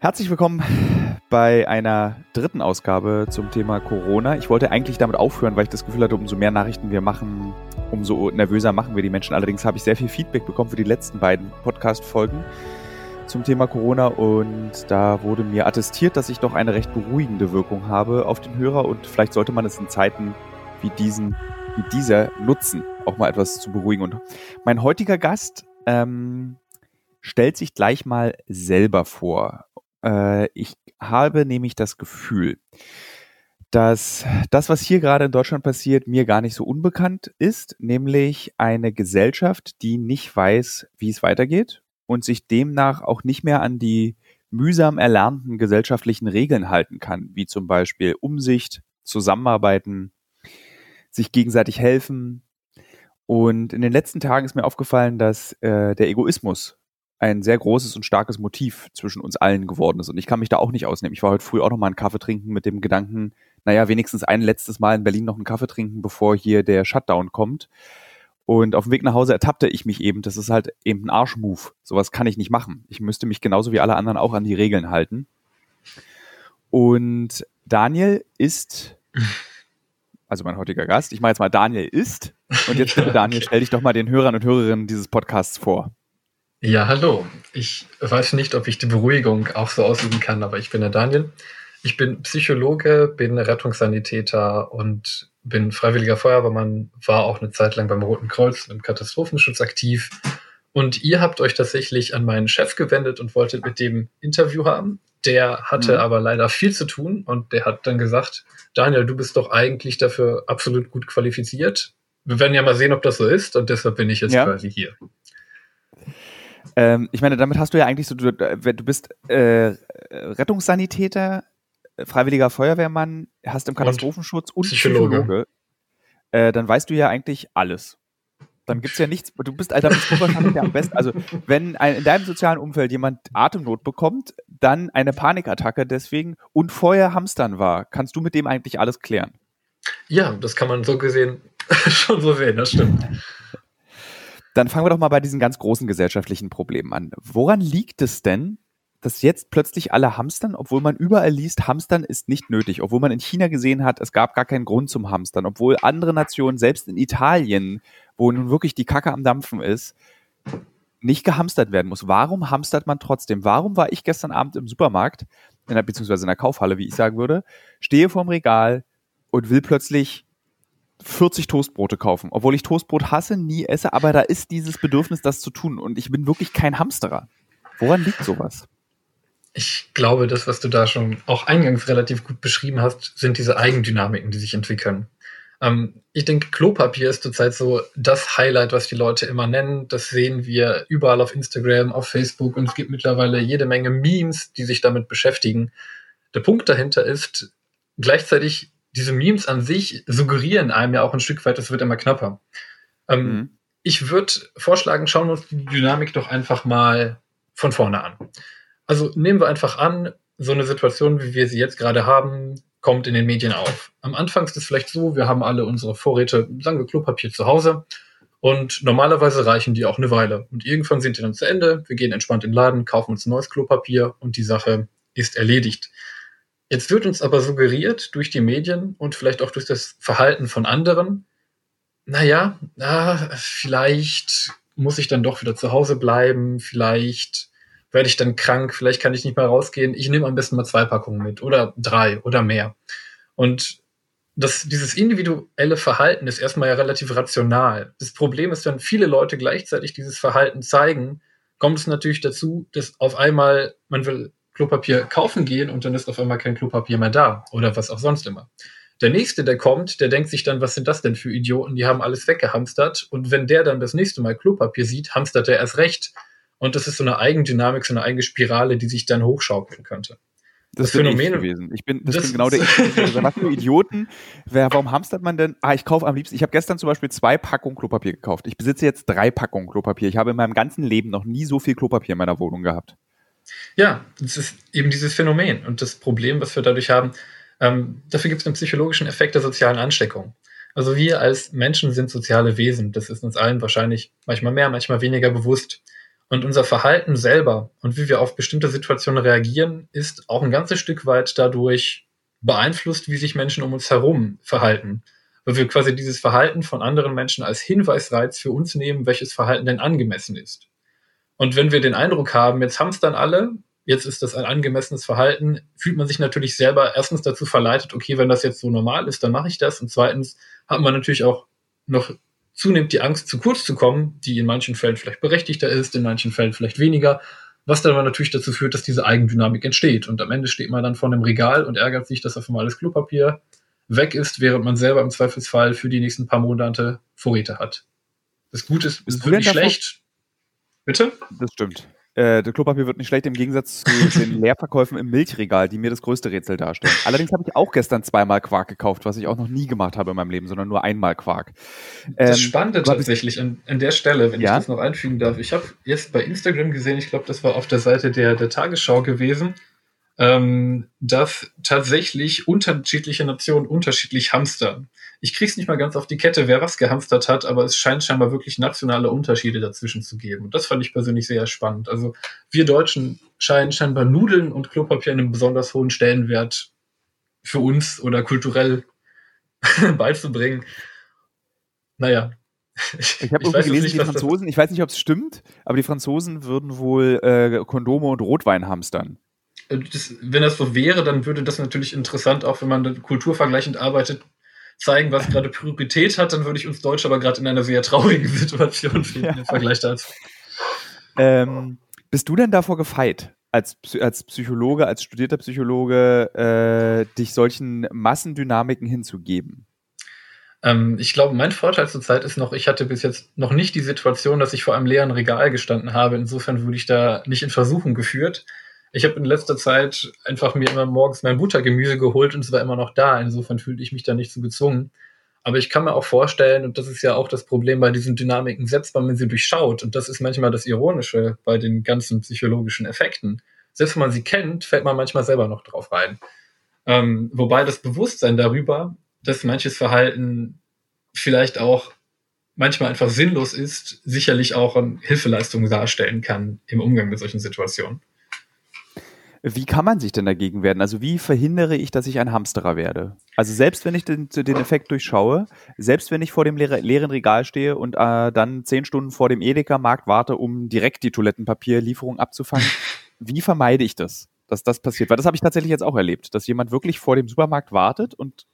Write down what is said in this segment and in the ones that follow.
Herzlich willkommen bei einer dritten Ausgabe zum Thema Corona. Ich wollte eigentlich damit aufhören, weil ich das Gefühl hatte, umso mehr Nachrichten wir machen, umso nervöser machen wir die Menschen. Allerdings habe ich sehr viel Feedback bekommen für die letzten beiden Podcast-Folgen zum Thema Corona und da wurde mir attestiert, dass ich doch eine recht beruhigende Wirkung habe auf den Hörer und vielleicht sollte man es in Zeiten wie diesen, wie dieser nutzen, auch mal etwas zu beruhigen. Und mein heutiger Gast ähm, stellt sich gleich mal selber vor. Äh, ich habe nämlich das Gefühl, dass das, was hier gerade in Deutschland passiert, mir gar nicht so unbekannt ist, nämlich eine Gesellschaft, die nicht weiß, wie es weitergeht und sich demnach auch nicht mehr an die mühsam erlernten gesellschaftlichen Regeln halten kann, wie zum Beispiel Umsicht, Zusammenarbeiten, sich gegenseitig helfen. Und in den letzten Tagen ist mir aufgefallen, dass äh, der Egoismus ein sehr großes und starkes Motiv zwischen uns allen geworden ist. Und ich kann mich da auch nicht ausnehmen. Ich war heute früh auch noch mal einen Kaffee trinken mit dem Gedanken, naja, wenigstens ein letztes Mal in Berlin noch einen Kaffee trinken, bevor hier der Shutdown kommt. Und auf dem Weg nach Hause ertappte ich mich eben, das ist halt eben ein Arschmove. Sowas kann ich nicht machen. Ich müsste mich genauso wie alle anderen auch an die Regeln halten. Und Daniel ist, also mein heutiger Gast, ich mache jetzt mal Daniel ist. Und jetzt bitte Daniel, stell dich doch mal den Hörern und Hörerinnen dieses Podcasts vor. Ja, hallo. Ich weiß nicht, ob ich die Beruhigung auch so ausüben kann, aber ich bin der Daniel. Ich bin Psychologe, bin Rettungssanitäter und bin freiwilliger Feuerwehrmann, war auch eine Zeit lang beim Roten Kreuz im Katastrophenschutz aktiv. Und ihr habt euch tatsächlich an meinen Chef gewendet und wolltet mit dem Interview haben. Der hatte mhm. aber leider viel zu tun und der hat dann gesagt, Daniel, du bist doch eigentlich dafür absolut gut qualifiziert. Wir werden ja mal sehen, ob das so ist und deshalb bin ich jetzt ja. quasi hier. Ähm, ich meine, damit hast du ja eigentlich so, du, du bist äh, Rettungssanitäter, freiwilliger Feuerwehrmann, hast im Katastrophenschutz und, und Psychologe. Psychologe. Äh, dann weißt du ja eigentlich alles. Dann gibt es ja nichts, du bist Alter, bist du wahrscheinlich der am besten. Also, wenn ein, in deinem sozialen Umfeld jemand Atemnot bekommt, dann eine Panikattacke deswegen und vorher Hamstern war, kannst du mit dem eigentlich alles klären? Ja, das kann man so gesehen schon so sehen, das stimmt. Dann fangen wir doch mal bei diesen ganz großen gesellschaftlichen Problemen an. Woran liegt es denn, dass jetzt plötzlich alle hamstern, obwohl man überall liest, hamstern ist nicht nötig, obwohl man in China gesehen hat, es gab gar keinen Grund zum Hamstern, obwohl andere Nationen, selbst in Italien, wo nun wirklich die Kacke am Dampfen ist, nicht gehamstert werden muss. Warum hamstert man trotzdem? Warum war ich gestern Abend im Supermarkt, in der, beziehungsweise in der Kaufhalle, wie ich sagen würde, stehe vorm Regal und will plötzlich 40 Toastbrote kaufen, obwohl ich Toastbrot hasse, nie esse, aber da ist dieses Bedürfnis, das zu tun und ich bin wirklich kein Hamsterer. Woran liegt sowas? Ich glaube, das, was du da schon auch eingangs relativ gut beschrieben hast, sind diese Eigendynamiken, die sich entwickeln. Ähm, ich denke, Klopapier ist zurzeit so das Highlight, was die Leute immer nennen. Das sehen wir überall auf Instagram, auf Facebook und es gibt mittlerweile jede Menge Memes, die sich damit beschäftigen. Der Punkt dahinter ist, gleichzeitig diese Memes an sich suggerieren einem ja auch ein Stück weit, es wird immer knapper. Ähm, mhm. Ich würde vorschlagen, schauen wir uns die Dynamik doch einfach mal von vorne an. Also nehmen wir einfach an, so eine Situation, wie wir sie jetzt gerade haben, kommt in den Medien auf. Am Anfang ist es vielleicht so, wir haben alle unsere Vorräte, sagen wir Klopapier zu Hause und normalerweise reichen die auch eine Weile. Und irgendwann sind die dann zu Ende, wir gehen entspannt in den Laden, kaufen uns neues Klopapier und die Sache ist erledigt. Jetzt wird uns aber suggeriert durch die Medien und vielleicht auch durch das Verhalten von anderen, naja, na, vielleicht muss ich dann doch wieder zu Hause bleiben, vielleicht werde ich dann krank, vielleicht kann ich nicht mehr rausgehen. Ich nehme am besten mal zwei Packungen mit oder drei oder mehr. Und das, dieses individuelle Verhalten ist erstmal ja relativ rational. Das Problem ist, wenn viele Leute gleichzeitig dieses Verhalten zeigen, kommt es natürlich dazu, dass auf einmal man will Klopapier kaufen gehen und dann ist auf einmal kein Klopapier mehr da oder was auch sonst immer. Der nächste, der kommt, der denkt sich dann, was sind das denn für Idioten? Die haben alles weggehamstert. Und wenn der dann das nächste Mal Klopapier sieht, hamstert er erst recht. Und das ist so eine Eigendynamik, so eine eigene Spirale, die sich dann hochschaukeln könnte. Das, das Phänomen ich gewesen. Ich bin, das, das bin genau der ich. Was für Idioten. Wer, warum hamstert man denn? Ah, ich kaufe am liebsten. Ich habe gestern zum Beispiel zwei Packungen Klopapier gekauft. Ich besitze jetzt drei Packungen Klopapier. Ich habe in meinem ganzen Leben noch nie so viel Klopapier in meiner Wohnung gehabt. Ja, das ist eben dieses Phänomen und das Problem, was wir dadurch haben. Ähm, dafür gibt es einen psychologischen Effekt der sozialen Ansteckung. Also wir als Menschen sind soziale Wesen. Das ist uns allen wahrscheinlich manchmal mehr, manchmal weniger bewusst. Und unser Verhalten selber und wie wir auf bestimmte Situationen reagieren, ist auch ein ganzes Stück weit dadurch beeinflusst, wie sich Menschen um uns herum verhalten. Weil wir quasi dieses Verhalten von anderen Menschen als Hinweisreiz für uns nehmen, welches Verhalten denn angemessen ist. Und wenn wir den Eindruck haben, jetzt haben es dann alle, jetzt ist das ein angemessenes Verhalten, fühlt man sich natürlich selber erstens dazu verleitet, okay, wenn das jetzt so normal ist, dann mache ich das. Und zweitens hat man natürlich auch noch zunehmend die Angst, zu kurz zu kommen, die in manchen Fällen vielleicht berechtigter ist, in manchen Fällen vielleicht weniger, was dann aber natürlich dazu führt, dass diese Eigendynamik entsteht. Und am Ende steht man dann vor einem Regal und ärgert sich, dass auf einmal alles Klopapier weg ist, während man selber im Zweifelsfall für die nächsten paar Monate Vorräte hat. Das Gute ist, es wird nicht schlecht. Bitte? Das stimmt. Äh, das Klopapier wird nicht schlecht im Gegensatz zu den Leerverkäufen im Milchregal, die mir das größte Rätsel darstellen. Allerdings habe ich auch gestern zweimal Quark gekauft, was ich auch noch nie gemacht habe in meinem Leben, sondern nur einmal Quark. das ähm, Spannende tatsächlich an, an, der Stelle, wenn ja? ich das noch einfügen darf, ich habe jetzt bei Instagram gesehen, ich glaube, das war auf der Seite der, der Tagesschau gewesen, ähm, dass tatsächlich unterschiedliche Nationen unterschiedlich hamstern. Ich krieg's nicht mal ganz auf die Kette, wer was gehamstert hat, aber es scheint scheinbar wirklich nationale Unterschiede dazwischen zu geben. Und das fand ich persönlich sehr spannend. Also wir Deutschen scheinen scheinbar Nudeln und Klopapier einen besonders hohen Stellenwert für uns oder kulturell beizubringen. Naja, ich, ich habe irgendwie gelesen, nicht, die Franzosen, ich weiß nicht, ob es stimmt, aber die Franzosen würden wohl äh, Kondome und Rotwein hamstern. Äh, das, wenn das so wäre, dann würde das natürlich interessant, auch wenn man kulturvergleichend arbeitet, zeigen, was gerade Priorität hat, dann würde ich uns Deutsch aber gerade in einer sehr traurigen Situation finden ja. im Vergleich dazu. Ähm, bist du denn davor gefeit, als, als Psychologe, als studierter Psychologe, äh, dich solchen Massendynamiken hinzugeben? Ähm, ich glaube, mein Vorteil zurzeit ist noch, ich hatte bis jetzt noch nicht die Situation, dass ich vor einem leeren Regal gestanden habe. Insofern wurde ich da nicht in Versuchung geführt. Ich habe in letzter Zeit einfach mir immer morgens mein Buttergemüse geholt und es war immer noch da. Insofern fühlte ich mich da nicht so gezwungen. Aber ich kann mir auch vorstellen, und das ist ja auch das Problem bei diesen Dynamiken, selbst wenn man sie durchschaut, und das ist manchmal das Ironische bei den ganzen psychologischen Effekten, selbst wenn man sie kennt, fällt man manchmal selber noch drauf rein. Ähm, wobei das Bewusstsein darüber, dass manches Verhalten vielleicht auch manchmal einfach sinnlos ist, sicherlich auch eine Hilfeleistung darstellen kann im Umgang mit solchen Situationen. Wie kann man sich denn dagegen werden? Also wie verhindere ich, dass ich ein Hamsterer werde? Also selbst wenn ich den, den Effekt durchschaue, selbst wenn ich vor dem leeren Regal stehe und äh, dann zehn Stunden vor dem Edeka-Markt warte, um direkt die Toilettenpapierlieferung abzufangen, wie vermeide ich das, dass das passiert? Weil das habe ich tatsächlich jetzt auch erlebt, dass jemand wirklich vor dem Supermarkt wartet und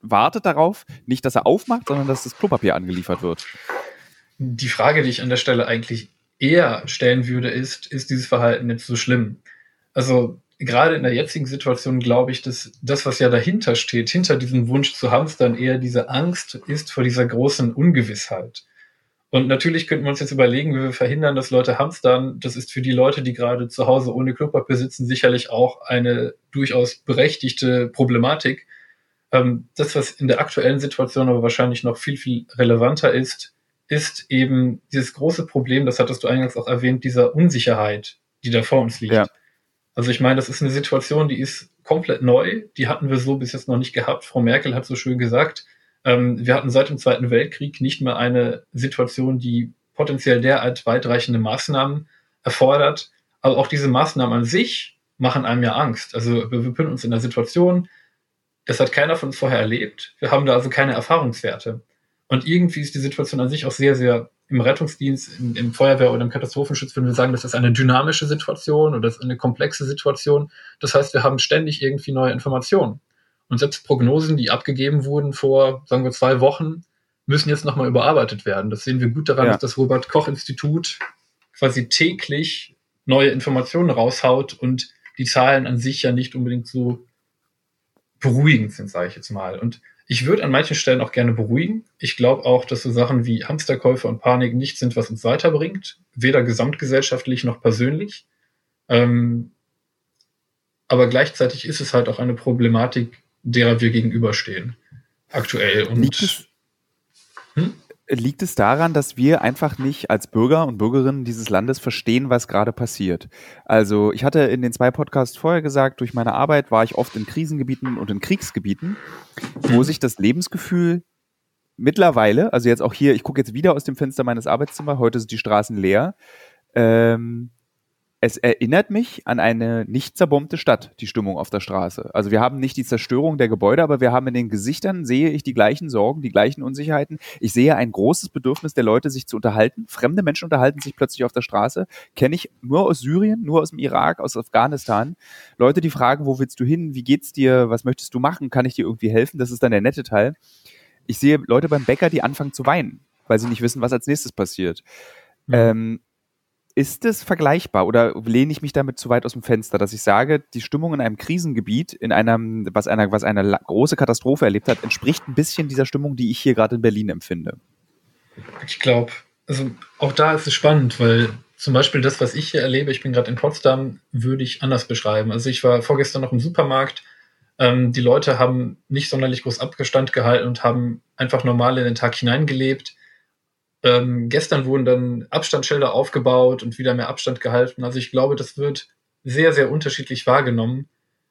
wartet darauf, nicht, dass er aufmacht, sondern dass das Klopapier angeliefert wird. Die Frage, die ich an der Stelle eigentlich eher stellen würde, ist, ist dieses Verhalten jetzt so schlimm? Also gerade in der jetzigen Situation glaube ich, dass das, was ja dahinter steht, hinter diesem Wunsch zu hamstern, eher diese Angst ist vor dieser großen Ungewissheit. Und natürlich könnten wir uns jetzt überlegen, wie wir verhindern, dass Leute hamstern. Das ist für die Leute, die gerade zu Hause ohne Klopapier sitzen, sicherlich auch eine durchaus berechtigte Problematik. Ähm, das, was in der aktuellen Situation aber wahrscheinlich noch viel, viel relevanter ist, ist eben dieses große Problem, das hattest du eingangs auch erwähnt, dieser Unsicherheit, die da vor uns liegt. Ja. Also ich meine, das ist eine Situation, die ist komplett neu. Die hatten wir so bis jetzt noch nicht gehabt. Frau Merkel hat so schön gesagt, ähm, wir hatten seit dem Zweiten Weltkrieg nicht mehr eine Situation, die potenziell derart weitreichende Maßnahmen erfordert. Aber auch diese Maßnahmen an sich machen einem ja Angst. Also wir befinden uns in einer Situation, das hat keiner von uns vorher erlebt. Wir haben da also keine Erfahrungswerte. Und irgendwie ist die Situation an sich auch sehr, sehr im Rettungsdienst, im, im, Feuerwehr oder im Katastrophenschutz würden wir sagen, das ist eine dynamische Situation oder das ist eine komplexe Situation. Das heißt, wir haben ständig irgendwie neue Informationen. Und selbst Prognosen, die abgegeben wurden vor, sagen wir, zwei Wochen, müssen jetzt nochmal überarbeitet werden. Das sehen wir gut daran, ja. dass das Robert Koch Institut quasi täglich neue Informationen raushaut und die Zahlen an sich ja nicht unbedingt so beruhigend sind, sage ich jetzt mal. Und ich würde an manchen Stellen auch gerne beruhigen. Ich glaube auch, dass so Sachen wie Hamsterkäufe und Panik nicht sind, was uns weiterbringt, weder gesamtgesellschaftlich noch persönlich. Ähm, aber gleichzeitig ist es halt auch eine Problematik, derer wir gegenüberstehen. Aktuell. Und hm? Liegt es daran, dass wir einfach nicht als Bürger und Bürgerinnen dieses Landes verstehen, was gerade passiert. Also ich hatte in den zwei Podcasts vorher gesagt, durch meine Arbeit war ich oft in Krisengebieten und in Kriegsgebieten, wo sich das Lebensgefühl mittlerweile, also jetzt auch hier, ich gucke jetzt wieder aus dem Fenster meines Arbeitszimmers, heute sind die Straßen leer, Ähm, es erinnert mich an eine nicht zerbombte Stadt, die Stimmung auf der Straße. Also wir haben nicht die Zerstörung der Gebäude, aber wir haben in den Gesichtern, sehe ich die gleichen Sorgen, die gleichen Unsicherheiten. Ich sehe ein großes Bedürfnis der Leute, sich zu unterhalten. Fremde Menschen unterhalten sich plötzlich auf der Straße. Kenne ich nur aus Syrien, nur aus dem Irak, aus Afghanistan. Leute, die fragen, wo willst du hin? Wie geht's dir? Was möchtest du machen? Kann ich dir irgendwie helfen? Das ist dann der nette Teil. Ich sehe Leute beim Bäcker, die anfangen zu weinen, weil sie nicht wissen, was als nächstes passiert. Mhm. Ähm, ist es vergleichbar oder lehne ich mich damit zu weit aus dem Fenster, dass ich sage, die Stimmung in einem Krisengebiet, in einem, was einer, was eine große Katastrophe erlebt hat, entspricht ein bisschen dieser Stimmung, die ich hier gerade in Berlin empfinde? Ich glaube, also auch da ist es spannend, weil zum Beispiel das, was ich hier erlebe, ich bin gerade in Potsdam, würde ich anders beschreiben. Also ich war vorgestern noch im Supermarkt, ähm, die Leute haben nicht sonderlich groß Abgestand gehalten und haben einfach normal in den Tag hineingelebt ähm, gestern wurden dann Abstandsschilder aufgebaut und wieder mehr Abstand gehalten. Also ich glaube, das wird sehr, sehr unterschiedlich wahrgenommen,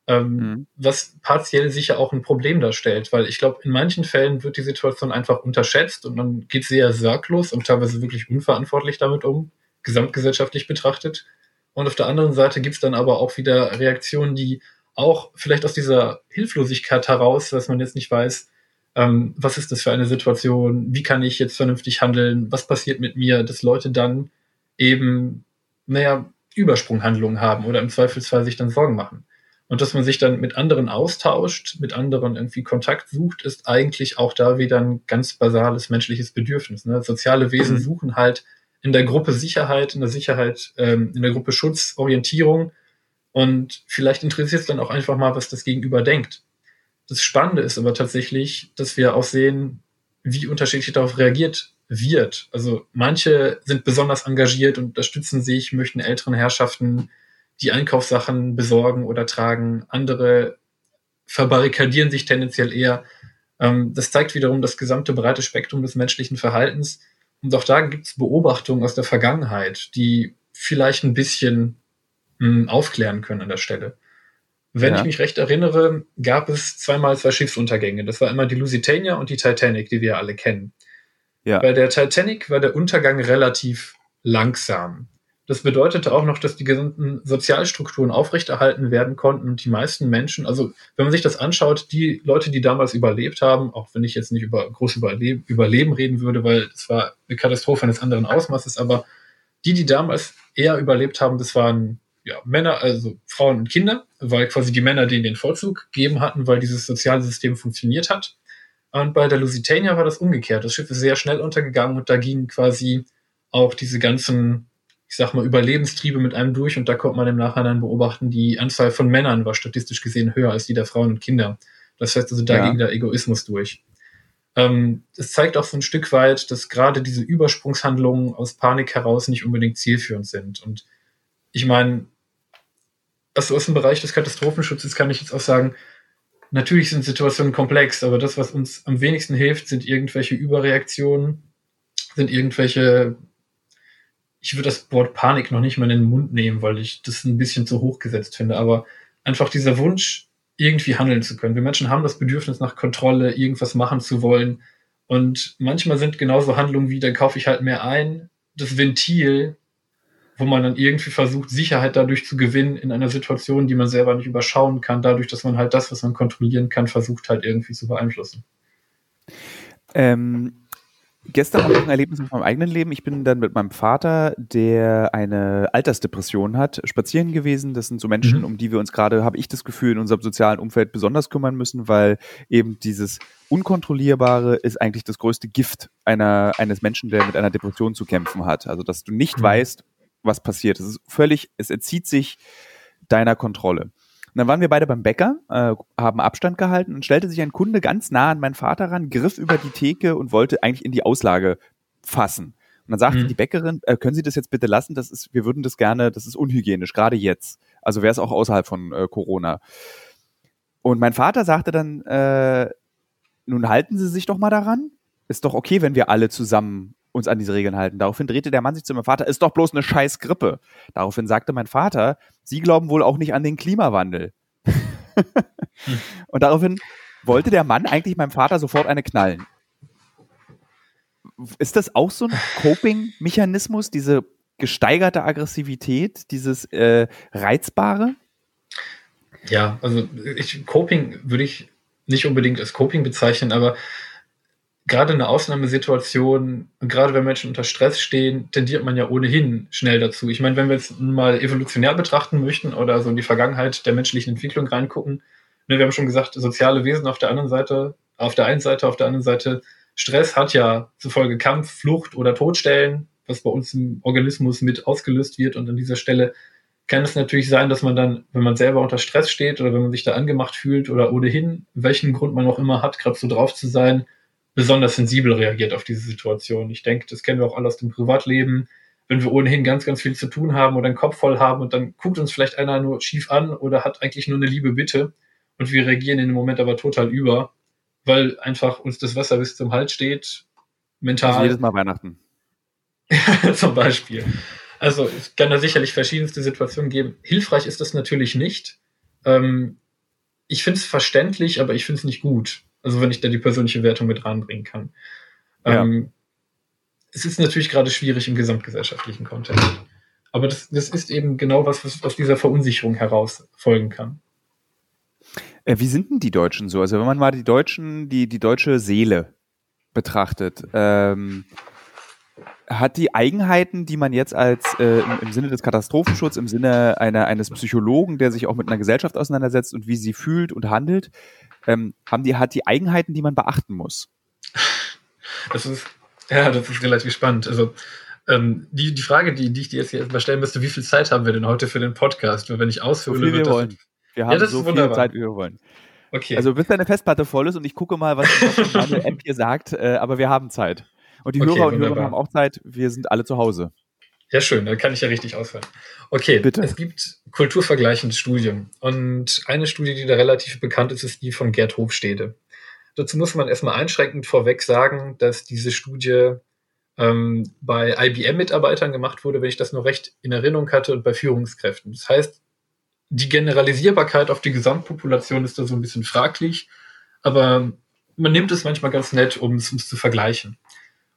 ähm, mhm. was partiell sicher auch ein Problem darstellt, weil ich glaube, in manchen Fällen wird die Situation einfach unterschätzt und man geht sehr sorglos und teilweise wirklich unverantwortlich damit um, gesamtgesellschaftlich betrachtet. Und auf der anderen Seite gibt es dann aber auch wieder Reaktionen, die auch vielleicht aus dieser Hilflosigkeit heraus, dass man jetzt nicht weiß, ähm, was ist das für eine Situation, wie kann ich jetzt vernünftig handeln, was passiert mit mir, dass Leute dann eben, naja, Übersprunghandlungen haben oder im Zweifelsfall sich dann Sorgen machen. Und dass man sich dann mit anderen austauscht, mit anderen irgendwie Kontakt sucht, ist eigentlich auch da wieder ein ganz basales menschliches Bedürfnis. Ne? Soziale Wesen mhm. suchen halt in der Gruppe Sicherheit, in der Sicherheit, ähm, in der Gruppe Schutz, Orientierung. Und vielleicht interessiert es dann auch einfach mal, was das Gegenüber denkt. Das Spannende ist aber tatsächlich, dass wir auch sehen, wie unterschiedlich darauf reagiert wird. Also manche sind besonders engagiert und unterstützen sich, möchten älteren Herrschaften die Einkaufssachen besorgen oder tragen. Andere verbarrikadieren sich tendenziell eher. Ähm, das zeigt wiederum das gesamte breite Spektrum des menschlichen Verhaltens. Und auch da gibt es Beobachtungen aus der Vergangenheit, die vielleicht ein bisschen hm, aufklären können an der Stelle. Wenn ja. ich mich recht erinnere, gab es zweimal zwei Schiffsuntergänge. Das war immer die Lusitania und die Titanic, die wir alle kennen. Ja. Bei der Titanic war der Untergang relativ langsam. Das bedeutete auch noch, dass die gesamten Sozialstrukturen aufrechterhalten werden konnten und die meisten Menschen, also wenn man sich das anschaut, die Leute, die damals überlebt haben, auch wenn ich jetzt nicht über große Überleben, Überleben reden würde, weil es war eine Katastrophe eines anderen Ausmaßes, aber die, die damals eher überlebt haben, das waren ja, Männer, also Frauen und Kinder, weil quasi die Männer denen den Vorzug gegeben hatten, weil dieses soziale System funktioniert hat. Und bei der Lusitania war das umgekehrt. Das Schiff ist sehr schnell untergegangen und da gingen quasi auch diese ganzen, ich sag mal, Überlebenstriebe mit einem durch und da konnte man im Nachhinein beobachten, die Anzahl von Männern war statistisch gesehen höher als die der Frauen und Kinder. Das heißt also, da ja. ging der Egoismus durch. Ähm, es zeigt auch so ein Stück weit, dass gerade diese Übersprungshandlungen aus Panik heraus nicht unbedingt zielführend sind. Und ich meine, also aus dem Bereich des Katastrophenschutzes kann ich jetzt auch sagen, natürlich sind Situationen komplex, aber das, was uns am wenigsten hilft, sind irgendwelche Überreaktionen, sind irgendwelche, ich würde das Wort Panik noch nicht mal in den Mund nehmen, weil ich das ein bisschen zu hoch gesetzt finde, aber einfach dieser Wunsch, irgendwie handeln zu können. Wir Menschen haben das Bedürfnis nach Kontrolle, irgendwas machen zu wollen. Und manchmal sind genauso Handlungen wie, dann kaufe ich halt mehr ein, das Ventil, wo man dann irgendwie versucht, Sicherheit dadurch zu gewinnen in einer Situation, die man selber nicht überschauen kann, dadurch, dass man halt das, was man kontrollieren kann, versucht halt irgendwie zu beeinflussen. Ähm, gestern habe ich ein Erlebnis aus meinem eigenen Leben. Ich bin dann mit meinem Vater, der eine Altersdepression hat, spazieren gewesen. Das sind so Menschen, mhm. um die wir uns gerade, habe ich das Gefühl, in unserem sozialen Umfeld besonders kümmern müssen, weil eben dieses Unkontrollierbare ist eigentlich das größte Gift einer, eines Menschen, der mit einer Depression zu kämpfen hat. Also, dass du nicht mhm. weißt, was passiert. Es ist völlig, es entzieht sich deiner Kontrolle. Und dann waren wir beide beim Bäcker, äh, haben Abstand gehalten und stellte sich ein Kunde ganz nah an meinen Vater ran, griff über die Theke und wollte eigentlich in die Auslage fassen. Und dann sagte mhm. die Bäckerin, äh, können Sie das jetzt bitte lassen? Das ist, wir würden das gerne, das ist unhygienisch, gerade jetzt. Also wäre es auch außerhalb von äh, Corona. Und mein Vater sagte dann, äh, nun halten Sie sich doch mal daran. Ist doch okay, wenn wir alle zusammen uns an diese Regeln halten. Daraufhin drehte der Mann sich zu meinem Vater, ist doch bloß eine scheiß Grippe. Daraufhin sagte mein Vater, Sie glauben wohl auch nicht an den Klimawandel. Und daraufhin wollte der Mann eigentlich meinem Vater sofort eine knallen. Ist das auch so ein Coping-Mechanismus, diese gesteigerte Aggressivität, dieses äh, Reizbare? Ja, also ich, Coping würde ich nicht unbedingt als Coping bezeichnen, aber gerade in einer Ausnahmesituation, gerade wenn Menschen unter Stress stehen, tendiert man ja ohnehin schnell dazu. Ich meine, wenn wir jetzt mal evolutionär betrachten möchten oder so in die Vergangenheit der menschlichen Entwicklung reingucken, ne, wir haben schon gesagt, soziale Wesen auf der anderen Seite, auf der einen Seite, auf der anderen Seite, Stress hat ja zufolge Kampf, Flucht oder Todstellen, was bei uns im Organismus mit ausgelöst wird. Und an dieser Stelle kann es natürlich sein, dass man dann, wenn man selber unter Stress steht oder wenn man sich da angemacht fühlt oder ohnehin, welchen Grund man auch immer hat, gerade so drauf zu sein, besonders sensibel reagiert auf diese Situation. Ich denke, das kennen wir auch alle aus dem Privatleben. Wenn wir ohnehin ganz, ganz viel zu tun haben oder einen Kopf voll haben und dann guckt uns vielleicht einer nur schief an oder hat eigentlich nur eine liebe Bitte und wir reagieren in dem Moment aber total über, weil einfach uns das Wasser bis zum Hals steht, mental. Also jedes Mal Weihnachten. zum Beispiel. Also es kann da sicherlich verschiedenste Situationen geben. Hilfreich ist das natürlich nicht. Ähm, ich finde es verständlich, aber ich finde es nicht gut. Also wenn ich da die persönliche Wertung mit reinbringen kann. Ja. Ähm, es ist natürlich gerade schwierig im gesamtgesellschaftlichen Kontext. Aber das, das ist eben genau was, was aus dieser Verunsicherung heraus folgen kann. Äh, wie sind denn die Deutschen so? Also wenn man mal die Deutschen, die, die deutsche Seele betrachtet, ähm, hat die Eigenheiten, die man jetzt als äh, im, im, Sinne des Katastrophenschutzes, im Sinne einer, eines Psychologen, der sich auch mit einer Gesellschaft auseinandersetzt und wie sie fühlt und handelt, ähm, haben die, hat die Eigenheiten, die man beachten muss? Das ist, ja, das ist relativ spannend. Also, ähm, die, die Frage, die, die ich dir jetzt hier erstmal stellen müsste, wie viel Zeit haben wir denn heute für den Podcast? Weil wenn ich aushöhle, so viel wir wollen. Wir haben ja, so viel Zeit, wie wir wollen. Okay. Also bis deine Festplatte voll ist und ich gucke mal, was meine App hier sagt, äh, aber wir haben Zeit. Und die okay, Hörer und wunderbar. Hörer haben auch Zeit, wir sind alle zu Hause. Ja, schön, da kann ich ja richtig ausfallen. Okay, Bitte. es gibt kulturvergleichende Studien. Und eine Studie, die da relativ bekannt ist, ist die von Gerd Hofstede. Dazu muss man erstmal einschränkend vorweg sagen, dass diese Studie ähm, bei IBM-Mitarbeitern gemacht wurde, wenn ich das noch recht in Erinnerung hatte, und bei Führungskräften. Das heißt, die Generalisierbarkeit auf die Gesamtpopulation ist da so ein bisschen fraglich, aber man nimmt es manchmal ganz nett, um es zu vergleichen.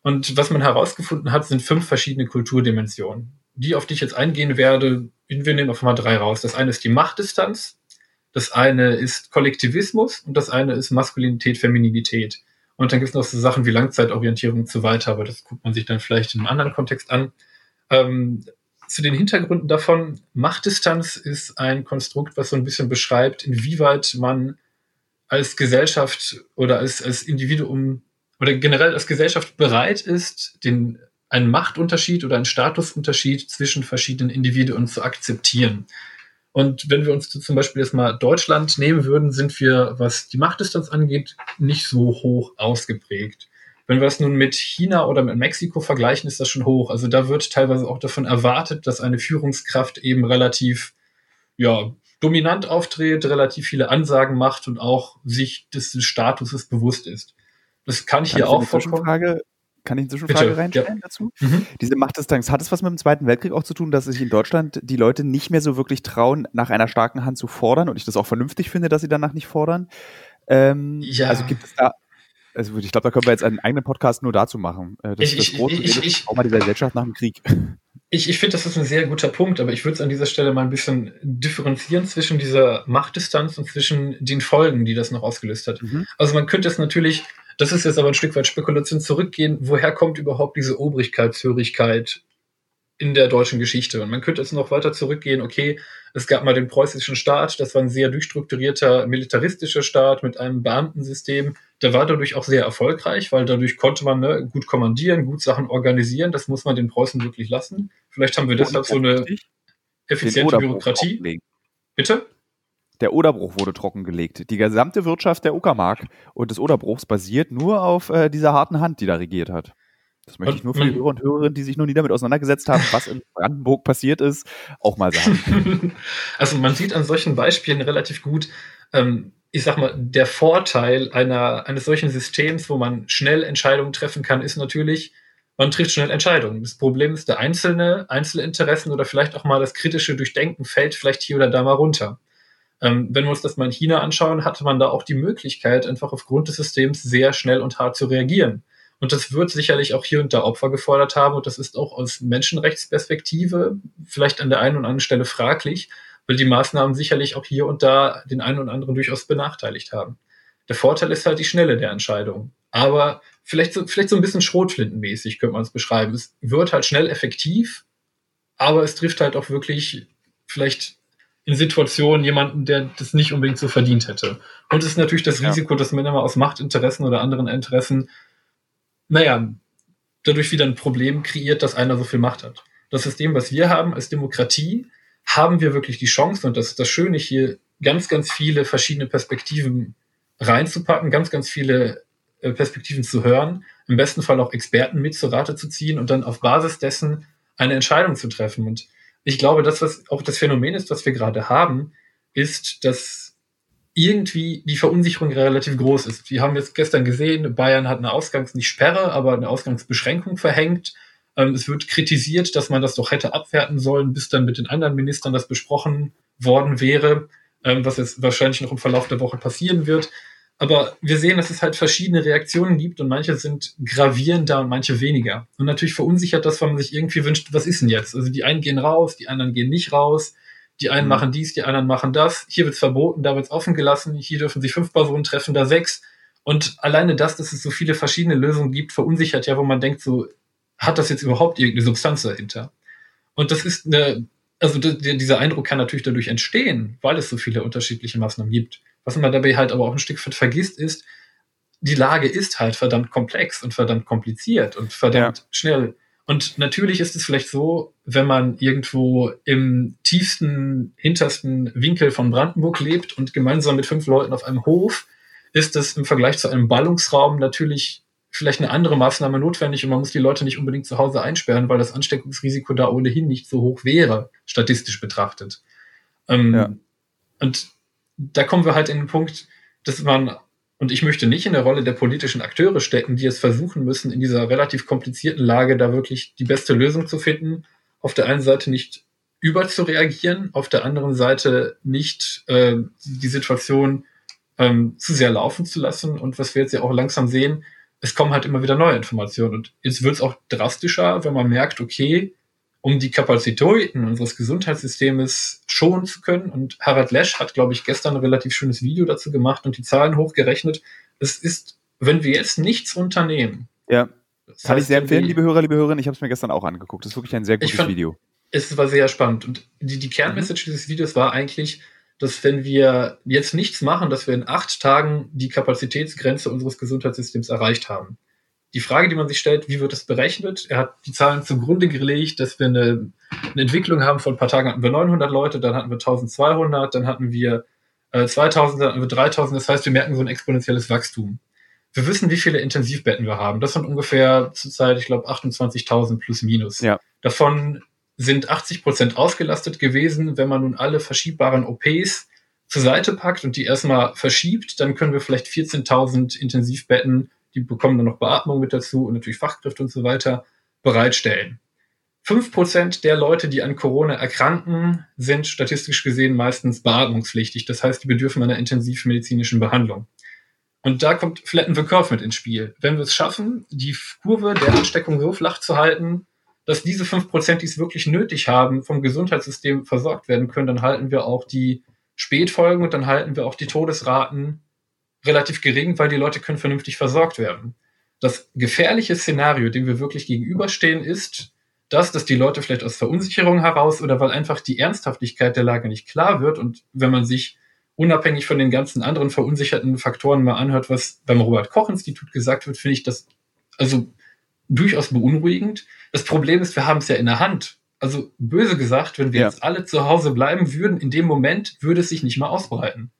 Und was man herausgefunden hat, sind fünf verschiedene Kulturdimensionen. Die, auf die ich jetzt eingehen werde, wir nehmen einfach mal drei raus. Das eine ist die Machtdistanz, das eine ist Kollektivismus und das eine ist Maskulinität, Femininität. Und dann gibt es noch so Sachen wie Langzeitorientierung und so weiter, aber das guckt man sich dann vielleicht in einem anderen Kontext an. Ähm, zu den Hintergründen davon, Machtdistanz ist ein Konstrukt, was so ein bisschen beschreibt, inwieweit man als Gesellschaft oder als, als Individuum oder generell als Gesellschaft bereit ist, den, einen Machtunterschied oder einen Statusunterschied zwischen verschiedenen Individuen zu akzeptieren. Und wenn wir uns zum Beispiel jetzt mal Deutschland nehmen würden, sind wir, was die Machtdistanz angeht, nicht so hoch ausgeprägt. Wenn wir es nun mit China oder mit Mexiko vergleichen, ist das schon hoch. Also da wird teilweise auch davon erwartet, dass eine Führungskraft eben relativ, ja, dominant auftritt, relativ viele Ansagen macht und auch sich des Statuses bewusst ist. Das kann ich kann hier ich auch vorkommen. Kann ich eine Zwischenfrage Bitte. reinstellen ja. dazu? Mhm. Diese Machtdistanz, hat es was mit dem Zweiten Weltkrieg auch zu tun, dass sich in Deutschland die Leute nicht mehr so wirklich trauen, nach einer starken Hand zu fordern und ich das auch vernünftig finde, dass sie danach nicht fordern? Ähm, ja. Also gibt es da also ich glaube, da können wir jetzt einen eigenen Podcast nur dazu machen. Äh, das, ich, das große ich, ich, Trauma dieser Gesellschaft nach dem Krieg. Ich, ich finde, das ist ein sehr guter Punkt, aber ich würde es an dieser Stelle mal ein bisschen differenzieren zwischen dieser Machtdistanz und zwischen den Folgen, die das noch ausgelöst hat. Mhm. Also man könnte es natürlich das ist jetzt aber ein Stück weit Spekulation zurückgehen. Woher kommt überhaupt diese Obrigkeitshörigkeit in der deutschen Geschichte? Und man könnte jetzt noch weiter zurückgehen. Okay, es gab mal den preußischen Staat. Das war ein sehr durchstrukturierter militaristischer Staat mit einem Beamtensystem. Der war dadurch auch sehr erfolgreich, weil dadurch konnte man ne, gut kommandieren, gut Sachen organisieren. Das muss man den Preußen wirklich lassen. Vielleicht haben wir deshalb so eine effiziente Bürokratie. Bitte? Der Oderbruch wurde trockengelegt. Die gesamte Wirtschaft der Uckermark und des Oderbruchs basiert nur auf äh, dieser harten Hand, die da regiert hat. Das möchte ich nur für die Hörer und Hörerinnen, die sich noch nie damit auseinandergesetzt haben, was in Brandenburg passiert ist, auch mal sagen. Also man sieht an solchen Beispielen relativ gut, ähm, ich sag mal, der Vorteil einer, eines solchen Systems, wo man schnell Entscheidungen treffen kann, ist natürlich, man trifft schnell Entscheidungen. Das Problem ist, der einzelne, Einzelinteressen oder vielleicht auch mal das kritische Durchdenken fällt vielleicht hier oder da mal runter. Ähm, wenn wir uns das mal in China anschauen, hatte man da auch die Möglichkeit, einfach aufgrund des Systems sehr schnell und hart zu reagieren. Und das wird sicherlich auch hier und da Opfer gefordert haben. Und das ist auch aus Menschenrechtsperspektive vielleicht an der einen oder anderen Stelle fraglich, weil die Maßnahmen sicherlich auch hier und da den einen oder anderen durchaus benachteiligt haben. Der Vorteil ist halt die Schnelle der Entscheidung. Aber vielleicht so, vielleicht so ein bisschen schrotflintenmäßig könnte man es beschreiben. Es wird halt schnell effektiv, aber es trifft halt auch wirklich vielleicht in Situationen jemanden, der das nicht unbedingt so verdient hätte. Und es ist natürlich das ja. Risiko, dass man immer aus Machtinteressen oder anderen Interessen, naja, dadurch wieder ein Problem kreiert, dass einer so viel Macht hat. Das System, was wir haben als Demokratie, haben wir wirklich die Chance, und das ist das Schöne hier, ganz, ganz viele verschiedene Perspektiven reinzupacken, ganz, ganz viele äh, Perspektiven zu hören, im besten Fall auch Experten mit zur Rate zu ziehen und dann auf Basis dessen eine Entscheidung zu treffen. Und ich glaube, das, was auch das Phänomen ist, was wir gerade haben, ist, dass irgendwie die Verunsicherung relativ groß ist. Wir haben jetzt gestern gesehen, Bayern hat eine Ausgangs-, nicht Sperre, aber eine Ausgangsbeschränkung verhängt. Ähm, es wird kritisiert, dass man das doch hätte abwerten sollen, bis dann mit den anderen Ministern das besprochen worden wäre, ähm, was jetzt wahrscheinlich noch im Verlauf der Woche passieren wird. Aber wir sehen, dass es halt verschiedene Reaktionen gibt und manche sind gravierender und manche weniger. Und natürlich verunsichert das, weil man sich irgendwie wünscht, was ist denn jetzt? Also die einen gehen raus, die anderen gehen nicht raus. Die einen mhm. machen dies, die anderen machen das. Hier wird's verboten, da wird's offen gelassen. Hier dürfen sich fünf Personen treffen, da sechs. Und alleine das, dass es so viele verschiedene Lösungen gibt, verunsichert ja, wo man denkt, so, hat das jetzt überhaupt irgendeine Substanz dahinter? Und das ist eine, also dieser Eindruck kann natürlich dadurch entstehen, weil es so viele unterschiedliche Maßnahmen gibt. Was man dabei halt aber auch ein Stück weit vergisst, ist, die Lage ist halt verdammt komplex und verdammt kompliziert und verdammt ja. schnell. Und natürlich ist es vielleicht so, wenn man irgendwo im tiefsten, hintersten Winkel von Brandenburg lebt und gemeinsam mit fünf Leuten auf einem Hof, ist es im Vergleich zu einem Ballungsraum natürlich vielleicht eine andere Maßnahme notwendig und man muss die Leute nicht unbedingt zu Hause einsperren, weil das Ansteckungsrisiko da ohnehin nicht so hoch wäre, statistisch betrachtet. Ähm, ja. Und da kommen wir halt in den Punkt, dass man, und ich möchte nicht in der Rolle der politischen Akteure stecken, die es versuchen müssen, in dieser relativ komplizierten Lage da wirklich die beste Lösung zu finden. Auf der einen Seite nicht überzureagieren, auf der anderen Seite nicht äh, die Situation ähm, zu sehr laufen zu lassen. Und was wir jetzt ja auch langsam sehen, es kommen halt immer wieder neue Informationen. Und jetzt wird es auch drastischer, wenn man merkt, okay, um die Kapazitäten unseres Gesundheitssystems schonen zu können. Und Harald Lesch hat, glaube ich, gestern ein relativ schönes Video dazu gemacht und die Zahlen hochgerechnet. Es ist, wenn wir jetzt nichts unternehmen. Ja. Kann heißt, ich sehr empfehlen, liebe Hörer, liebe Hörerinnen. Ich habe es mir gestern auch angeguckt. Das ist wirklich ein sehr gutes fand, Video. Es war sehr spannend. Und die, die Kernmessage mhm. dieses Videos war eigentlich, dass wenn wir jetzt nichts machen, dass wir in acht Tagen die Kapazitätsgrenze unseres Gesundheitssystems erreicht haben die Frage, die man sich stellt, wie wird es berechnet? Er hat die Zahlen zugrunde gelegt, dass wir eine, eine, Entwicklung haben. Vor ein paar Tagen hatten wir 900 Leute, dann hatten wir 1200, dann hatten wir äh, 2000, dann hatten wir 3000. Das heißt, wir merken so ein exponentielles Wachstum. Wir wissen, wie viele Intensivbetten wir haben. Das sind ungefähr zurzeit, ich glaube, 28.000 plus minus. Ja. Davon sind 80 Prozent ausgelastet gewesen. Wenn man nun alle verschiebbaren OPs zur Seite packt und die erstmal verschiebt, dann können wir vielleicht 14.000 Intensivbetten die bekommen dann noch Beatmung mit dazu und natürlich Fachkräfte und so weiter bereitstellen. Fünf Prozent der Leute, die an Corona erkranken, sind statistisch gesehen meistens beatmungspflichtig. Das heißt, die bedürfen einer intensivmedizinischen Behandlung. Und da kommt Flatten the Curve mit ins Spiel. Wenn wir es schaffen, die Kurve der Ansteckung so flach zu halten, dass diese fünf Prozent, die es wirklich nötig haben, vom Gesundheitssystem versorgt werden können, dann halten wir auch die Spätfolgen und dann halten wir auch die Todesraten relativ gering, weil die Leute können vernünftig versorgt werden. Das gefährliche Szenario, dem wir wirklich gegenüberstehen, ist das, dass die Leute vielleicht aus Verunsicherung heraus oder weil einfach die Ernsthaftigkeit der Lage nicht klar wird und wenn man sich unabhängig von den ganzen anderen verunsicherten Faktoren mal anhört, was beim Robert Koch Institut gesagt wird, finde ich das also durchaus beunruhigend. Das Problem ist, wir haben es ja in der Hand. Also böse gesagt, wenn wir ja. jetzt alle zu Hause bleiben würden, in dem Moment würde es sich nicht mal ausbreiten.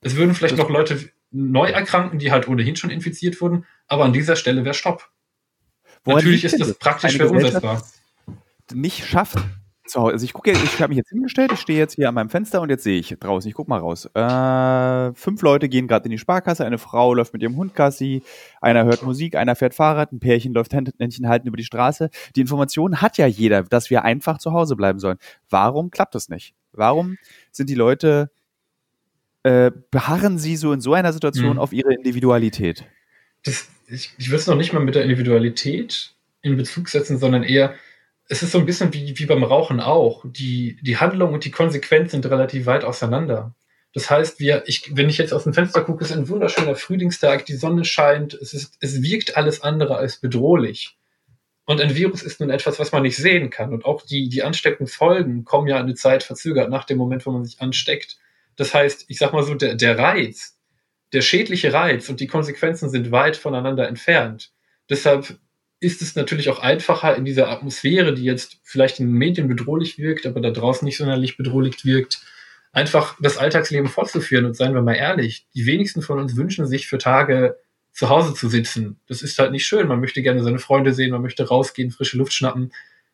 Es würden vielleicht das noch Leute neu erkranken, die halt ohnehin schon infiziert wurden, aber an dieser Stelle wäre Stopp. Woran Natürlich ist das praktisch schwer umsetzbar. Nicht schafft, zu Hause. Also ich gucke, ich habe mich jetzt hingestellt, ich stehe jetzt hier an meinem Fenster und jetzt sehe ich draußen, ich gucke mal raus. Äh, fünf Leute gehen gerade in die Sparkasse, eine Frau läuft mit ihrem Hund Gassi, einer hört Musik, einer fährt Fahrrad, ein Pärchen läuft Händchen halten über die Straße. Die Information hat ja jeder, dass wir einfach zu Hause bleiben sollen. Warum klappt das nicht? Warum sind die Leute äh, beharren Sie so in so einer Situation mhm. auf Ihre Individualität? Das ich, ich würde es noch nicht mal mit der Individualität in Bezug setzen, sondern eher, es ist so ein bisschen wie, wie beim Rauchen auch. Die, die Handlung und die Konsequenz sind relativ weit auseinander. Das heißt, wir, ich, wenn ich jetzt aus dem Fenster gucke, ist ein wunderschöner Frühlingstag, die Sonne scheint, es, ist, es wirkt alles andere als bedrohlich. Und ein Virus ist nun etwas, was man nicht sehen kann. Und auch die, die Ansteckungsfolgen kommen ja eine Zeit verzögert nach dem Moment, wo man sich ansteckt. Das heißt, ich sag mal so, der, der Reiz, der schädliche Reiz und die Konsequenzen sind weit voneinander entfernt. Deshalb ist es natürlich auch einfacher in dieser Atmosphäre, die jetzt vielleicht in den Medien bedrohlich wirkt, aber da draußen nicht sonderlich bedrohlich wirkt, einfach das Alltagsleben fortzuführen. Und seien wir mal ehrlich, die wenigsten von uns wünschen sich für Tage zu Hause zu sitzen. Das ist halt nicht schön. Man möchte gerne seine Freunde sehen, man möchte rausgehen, frische Luft schnappen.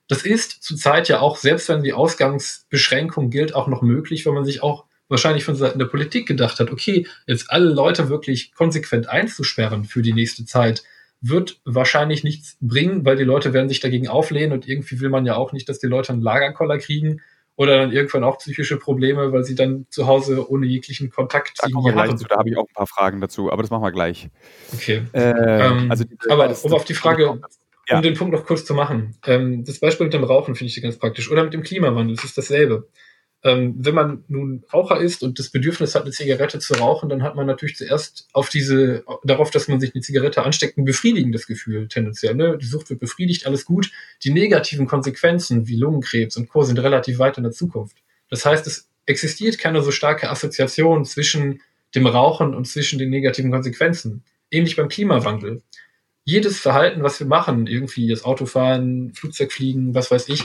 Das ist zurzeit ja auch, selbst wenn die Ausgangsbeschränkung gilt, auch noch möglich, weil man sich auch wahrscheinlich von Seiten der Politik gedacht hat, okay, jetzt alle Leute wirklich konsequent einzusperren für die nächste Zeit, wird wahrscheinlich nichts bringen, weil die Leute werden sich dagegen auflehnen und irgendwie will man ja auch nicht, dass die Leute einen Lagerkoller kriegen oder dann irgendwann auch psychische Probleme, weil sie dann zu Hause ohne jeglichen Kontakt da kommen wir gleich zu, Da habe ich auch ein paar Fragen dazu, aber das machen wir gleich. Okay. Äh, ähm, also die, aber um auf die Frage, um ja. den Punkt noch kurz zu machen. Ähm, das Beispiel mit dem Rauchen finde ich ganz praktisch. Oder mit dem Klimawandel, das ist dasselbe. Ähm, wenn man nun Raucher ist und das Bedürfnis hat, eine Zigarette zu rauchen, dann hat man natürlich zuerst auf diese, darauf, dass man sich eine Zigarette ansteckt, ein befriedigendes Gefühl tendenziell. Ne? Die Sucht wird befriedigt, alles gut. Die negativen Konsequenzen wie Lungenkrebs und Co. sind relativ weit in der Zukunft. Das heißt, es existiert keine so starke Assoziation zwischen dem Rauchen und zwischen den negativen Konsequenzen. Ähnlich beim Klimawandel. Jedes Verhalten, was wir machen, irgendwie das Autofahren, Flugzeugfliegen, was weiß ich,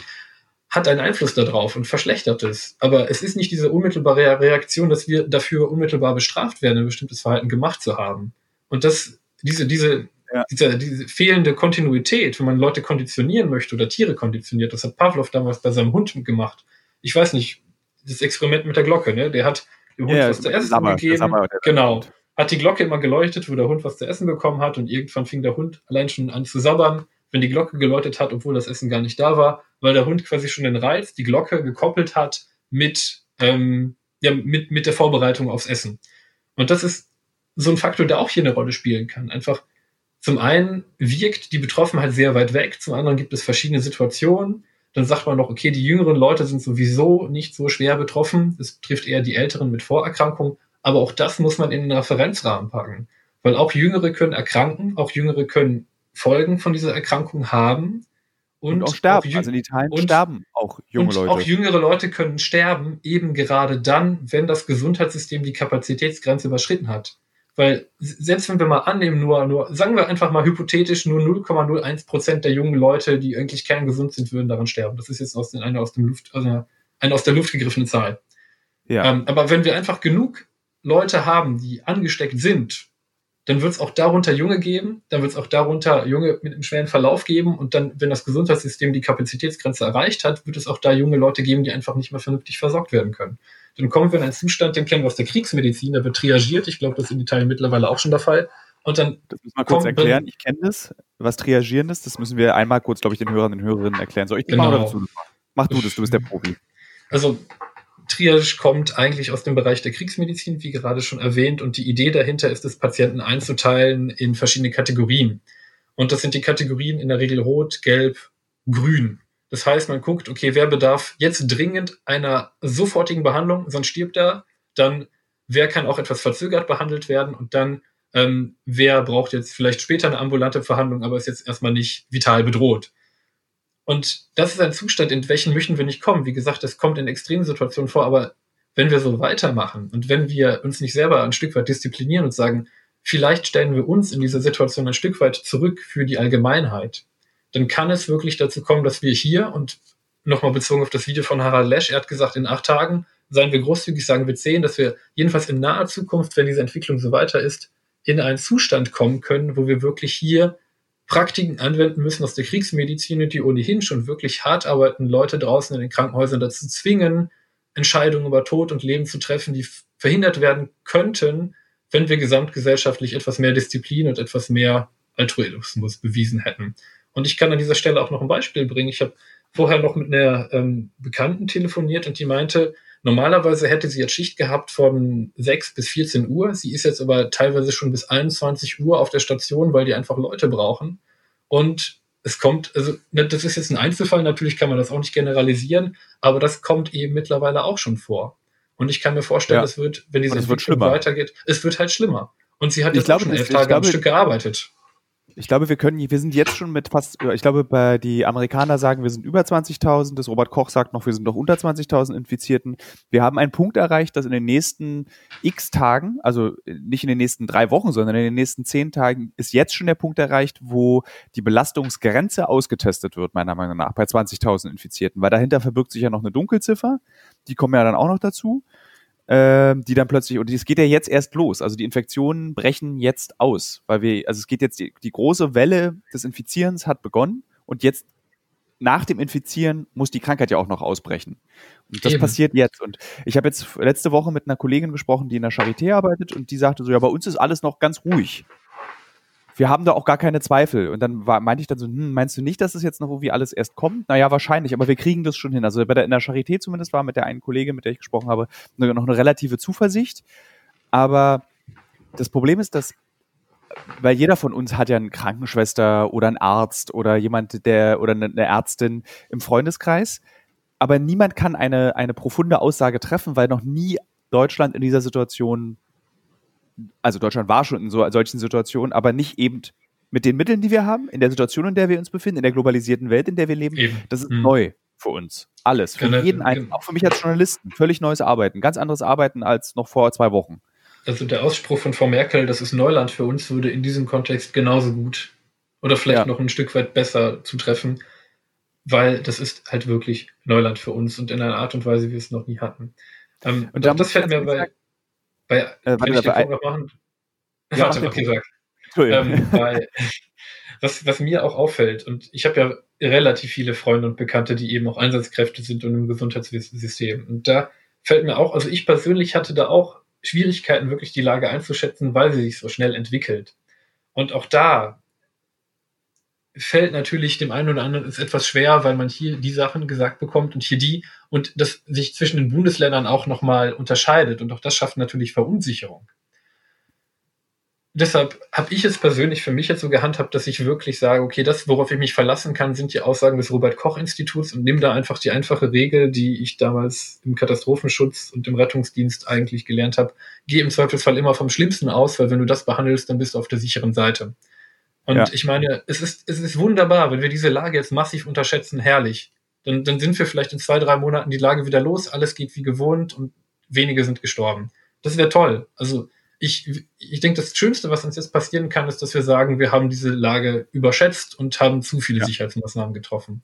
hat einen Einfluss darauf und verschlechtert es. Aber es ist nicht diese unmittelbare Reaktion, dass wir dafür unmittelbar bestraft werden, ein bestimmtes Verhalten gemacht zu haben. Und das, diese, diese, ja. diese, diese fehlende Kontinuität, wenn man Leute konditionieren möchte oder Tiere konditioniert, das hat Pavlov damals bei seinem Hund gemacht. Ich weiß nicht, das Experiment mit der Glocke, ne? Der hat dem Hund ja, was zu essen Sammer, gegeben. Sammer, genau. Hat die Glocke immer geleuchtet, wo der Hund was zu essen bekommen hat und irgendwann fing der Hund allein schon an zu sabbern wenn die Glocke geläutet hat, obwohl das Essen gar nicht da war, weil der Hund quasi schon den Reiz, die Glocke gekoppelt hat mit, ähm, ja, mit, mit der Vorbereitung aufs Essen. Und das ist so ein Faktor, der auch hier eine Rolle spielen kann. Einfach zum einen wirkt die Betroffenheit sehr weit weg, zum anderen gibt es verschiedene Situationen. Dann sagt man noch, okay, die jüngeren Leute sind sowieso nicht so schwer betroffen. Es betrifft eher die Älteren mit Vorerkrankungen. Aber auch das muss man in den Referenzrahmen packen. Weil auch Jüngere können erkranken, auch Jüngere können Folgen von dieser Erkrankung haben. Und, und auch sterben. Auch also in Italien und, sterben auch junge und Leute. Auch jüngere Leute können sterben, eben gerade dann, wenn das Gesundheitssystem die Kapazitätsgrenze überschritten hat. Weil selbst wenn wir mal annehmen, nur, nur, sagen wir einfach mal hypothetisch, nur 0,01 Prozent der jungen Leute, die eigentlich kerngesund sind, würden daran sterben. Das ist jetzt aus den, eine aus dem Luft, also eine aus der Luft gegriffene Zahl. Ja. Ähm, aber wenn wir einfach genug Leute haben, die angesteckt sind dann wird es auch darunter Junge geben, dann wird es auch darunter Junge mit einem schweren Verlauf geben und dann, wenn das Gesundheitssystem die Kapazitätsgrenze erreicht hat, wird es auch da junge Leute geben, die einfach nicht mehr vernünftig versorgt werden können. Dann kommen wir in einen Zustand, den kennen wir aus der Kriegsmedizin, da wird triagiert, ich glaube, das ist in Italien mittlerweile auch schon der Fall. Und dann das müssen wir kurz erklären, ich kenne das, was Triagieren ist, das müssen wir einmal kurz, glaube ich, den Hörern und Hörerinnen erklären. Soll ich genau. machen oder Mach du das, du bist der Profi. Also Triage kommt eigentlich aus dem Bereich der Kriegsmedizin, wie gerade schon erwähnt, und die Idee dahinter ist es, Patienten einzuteilen in verschiedene Kategorien. Und das sind die Kategorien in der Regel rot, gelb, grün. Das heißt, man guckt, okay, wer bedarf jetzt dringend einer sofortigen Behandlung, sonst stirbt er, dann wer kann auch etwas verzögert behandelt werden und dann ähm, wer braucht jetzt vielleicht später eine ambulante Verhandlung, aber ist jetzt erstmal nicht vital bedroht. Und das ist ein Zustand, in welchen möchten wir nicht kommen. Wie gesagt, das kommt in extremen Situationen vor, aber wenn wir so weitermachen und wenn wir uns nicht selber ein Stück weit disziplinieren und sagen, vielleicht stellen wir uns in dieser Situation ein Stück weit zurück für die Allgemeinheit, dann kann es wirklich dazu kommen, dass wir hier und nochmal bezogen auf das Video von Harald Lesch, er hat gesagt, in acht Tagen seien wir großzügig, sagen wir zehn, dass wir jedenfalls in naher Zukunft, wenn diese Entwicklung so weiter ist, in einen Zustand kommen können, wo wir wirklich hier Praktiken anwenden müssen aus der Kriegsmedizin, die ohnehin schon wirklich hart arbeiten, Leute draußen in den Krankenhäusern dazu zwingen, Entscheidungen über Tod und Leben zu treffen, die verhindert werden könnten, wenn wir gesamtgesellschaftlich etwas mehr Disziplin und etwas mehr Altruismus bewiesen hätten. Und ich kann an dieser Stelle auch noch ein Beispiel bringen. Ich habe vorher noch mit einer ähm, Bekannten telefoniert und die meinte, Normalerweise hätte sie jetzt Schicht gehabt von 6 bis 14 Uhr. Sie ist jetzt aber teilweise schon bis 21 Uhr auf der Station, weil die einfach Leute brauchen. Und es kommt, also ne, das ist jetzt ein Einzelfall, natürlich kann man das auch nicht generalisieren, aber das kommt eben mittlerweile auch schon vor. Und ich kann mir vorstellen, es wird, wenn diese Entwicklung weitergeht, es wird halt schlimmer. Und sie hat jetzt glaube, schon elf Tage am Stück gearbeitet. Ich glaube, wir können, wir sind jetzt schon mit fast, ich glaube, bei die Amerikaner sagen, wir sind über 20.000, das Robert Koch sagt noch, wir sind noch unter 20.000 Infizierten. Wir haben einen Punkt erreicht, dass in den nächsten x Tagen, also nicht in den nächsten drei Wochen, sondern in den nächsten zehn Tagen ist jetzt schon der Punkt erreicht, wo die Belastungsgrenze ausgetestet wird, meiner Meinung nach, bei 20.000 Infizierten, weil dahinter verbirgt sich ja noch eine Dunkelziffer, die kommen ja dann auch noch dazu äh, die dann plötzlich, und es geht ja jetzt erst los, also die Infektionen brechen jetzt aus, weil wir, also es geht jetzt, die, die große Welle des Infizierens hat begonnen und jetzt nach dem Infizieren muss die Krankheit ja auch noch ausbrechen. Und das Eben. passiert jetzt. Und ich habe jetzt letzte Woche mit einer Kollegin gesprochen, die in der Charité arbeitet und die sagte so, ja, bei uns ist alles noch ganz ruhig wir haben da auch gar keine Zweifel. Und dann war, meinte ich dann so, hm, meinst du nicht, dass es jetzt noch irgendwie alles erst kommt? Naja, wahrscheinlich, aber wir kriegen das schon hin. Also bei der, in der Charité zumindest war mit der einen Kollegin, mit der ich gesprochen habe, noch eine relative Zuversicht. Aber das Problem ist, dass weil jeder von uns hat ja eine Krankenschwester oder einen Arzt oder jemand, der oder eine Ärztin im Freundeskreis. Aber niemand kann eine, eine profunde Aussage treffen, weil noch nie Deutschland in dieser Situation also Deutschland war schon in so solchen Situationen, aber nicht eben mit den Mitteln, die wir haben, in der Situation, in der wir uns befinden, in der globalisierten Welt, in der wir leben. Eben. Das ist hm. neu für uns. Alles. Für genau, jeden einen, auch für mich als Journalisten. Völlig neues Arbeiten. Ganz anderes Arbeiten als noch vor zwei Wochen. Also der Ausspruch von Frau Merkel, das ist Neuland für uns, würde in diesem Kontext genauso gut oder vielleicht ja. noch ein Stück weit besser zutreffen, weil das ist halt wirklich Neuland für uns und in einer Art und Weise, wie wir es noch nie hatten. Ähm, und das fällt mir bei, bei, äh, kann ich den Punkt noch machen? Ja, warte, okay, sag. Ähm, bei, was, was mir auch auffällt, und ich habe ja relativ viele Freunde und Bekannte, die eben auch Einsatzkräfte sind und im Gesundheitssystem. Und da fällt mir auch, also ich persönlich hatte da auch Schwierigkeiten, wirklich die Lage einzuschätzen, weil sie sich so schnell entwickelt. Und auch da fällt natürlich dem einen oder anderen ist etwas schwer, weil man hier die Sachen gesagt bekommt und hier die und das sich zwischen den Bundesländern auch nochmal unterscheidet und auch das schafft natürlich Verunsicherung. Deshalb habe ich es persönlich für mich jetzt so gehandhabt, dass ich wirklich sage, okay, das, worauf ich mich verlassen kann, sind die Aussagen des Robert-Koch-Instituts und nehme da einfach die einfache Regel, die ich damals im Katastrophenschutz und im Rettungsdienst eigentlich gelernt habe. Geh im Zweifelsfall immer vom Schlimmsten aus, weil wenn du das behandelst, dann bist du auf der sicheren Seite. Und ja. ich meine, es ist, es ist wunderbar, wenn wir diese Lage jetzt massiv unterschätzen, herrlich. Dann, dann sind wir vielleicht in zwei, drei Monaten die Lage wieder los, alles geht wie gewohnt und wenige sind gestorben. Das wäre toll. Also ich, ich denke, das Schönste, was uns jetzt passieren kann, ist, dass wir sagen, wir haben diese Lage überschätzt und haben zu viele ja. Sicherheitsmaßnahmen getroffen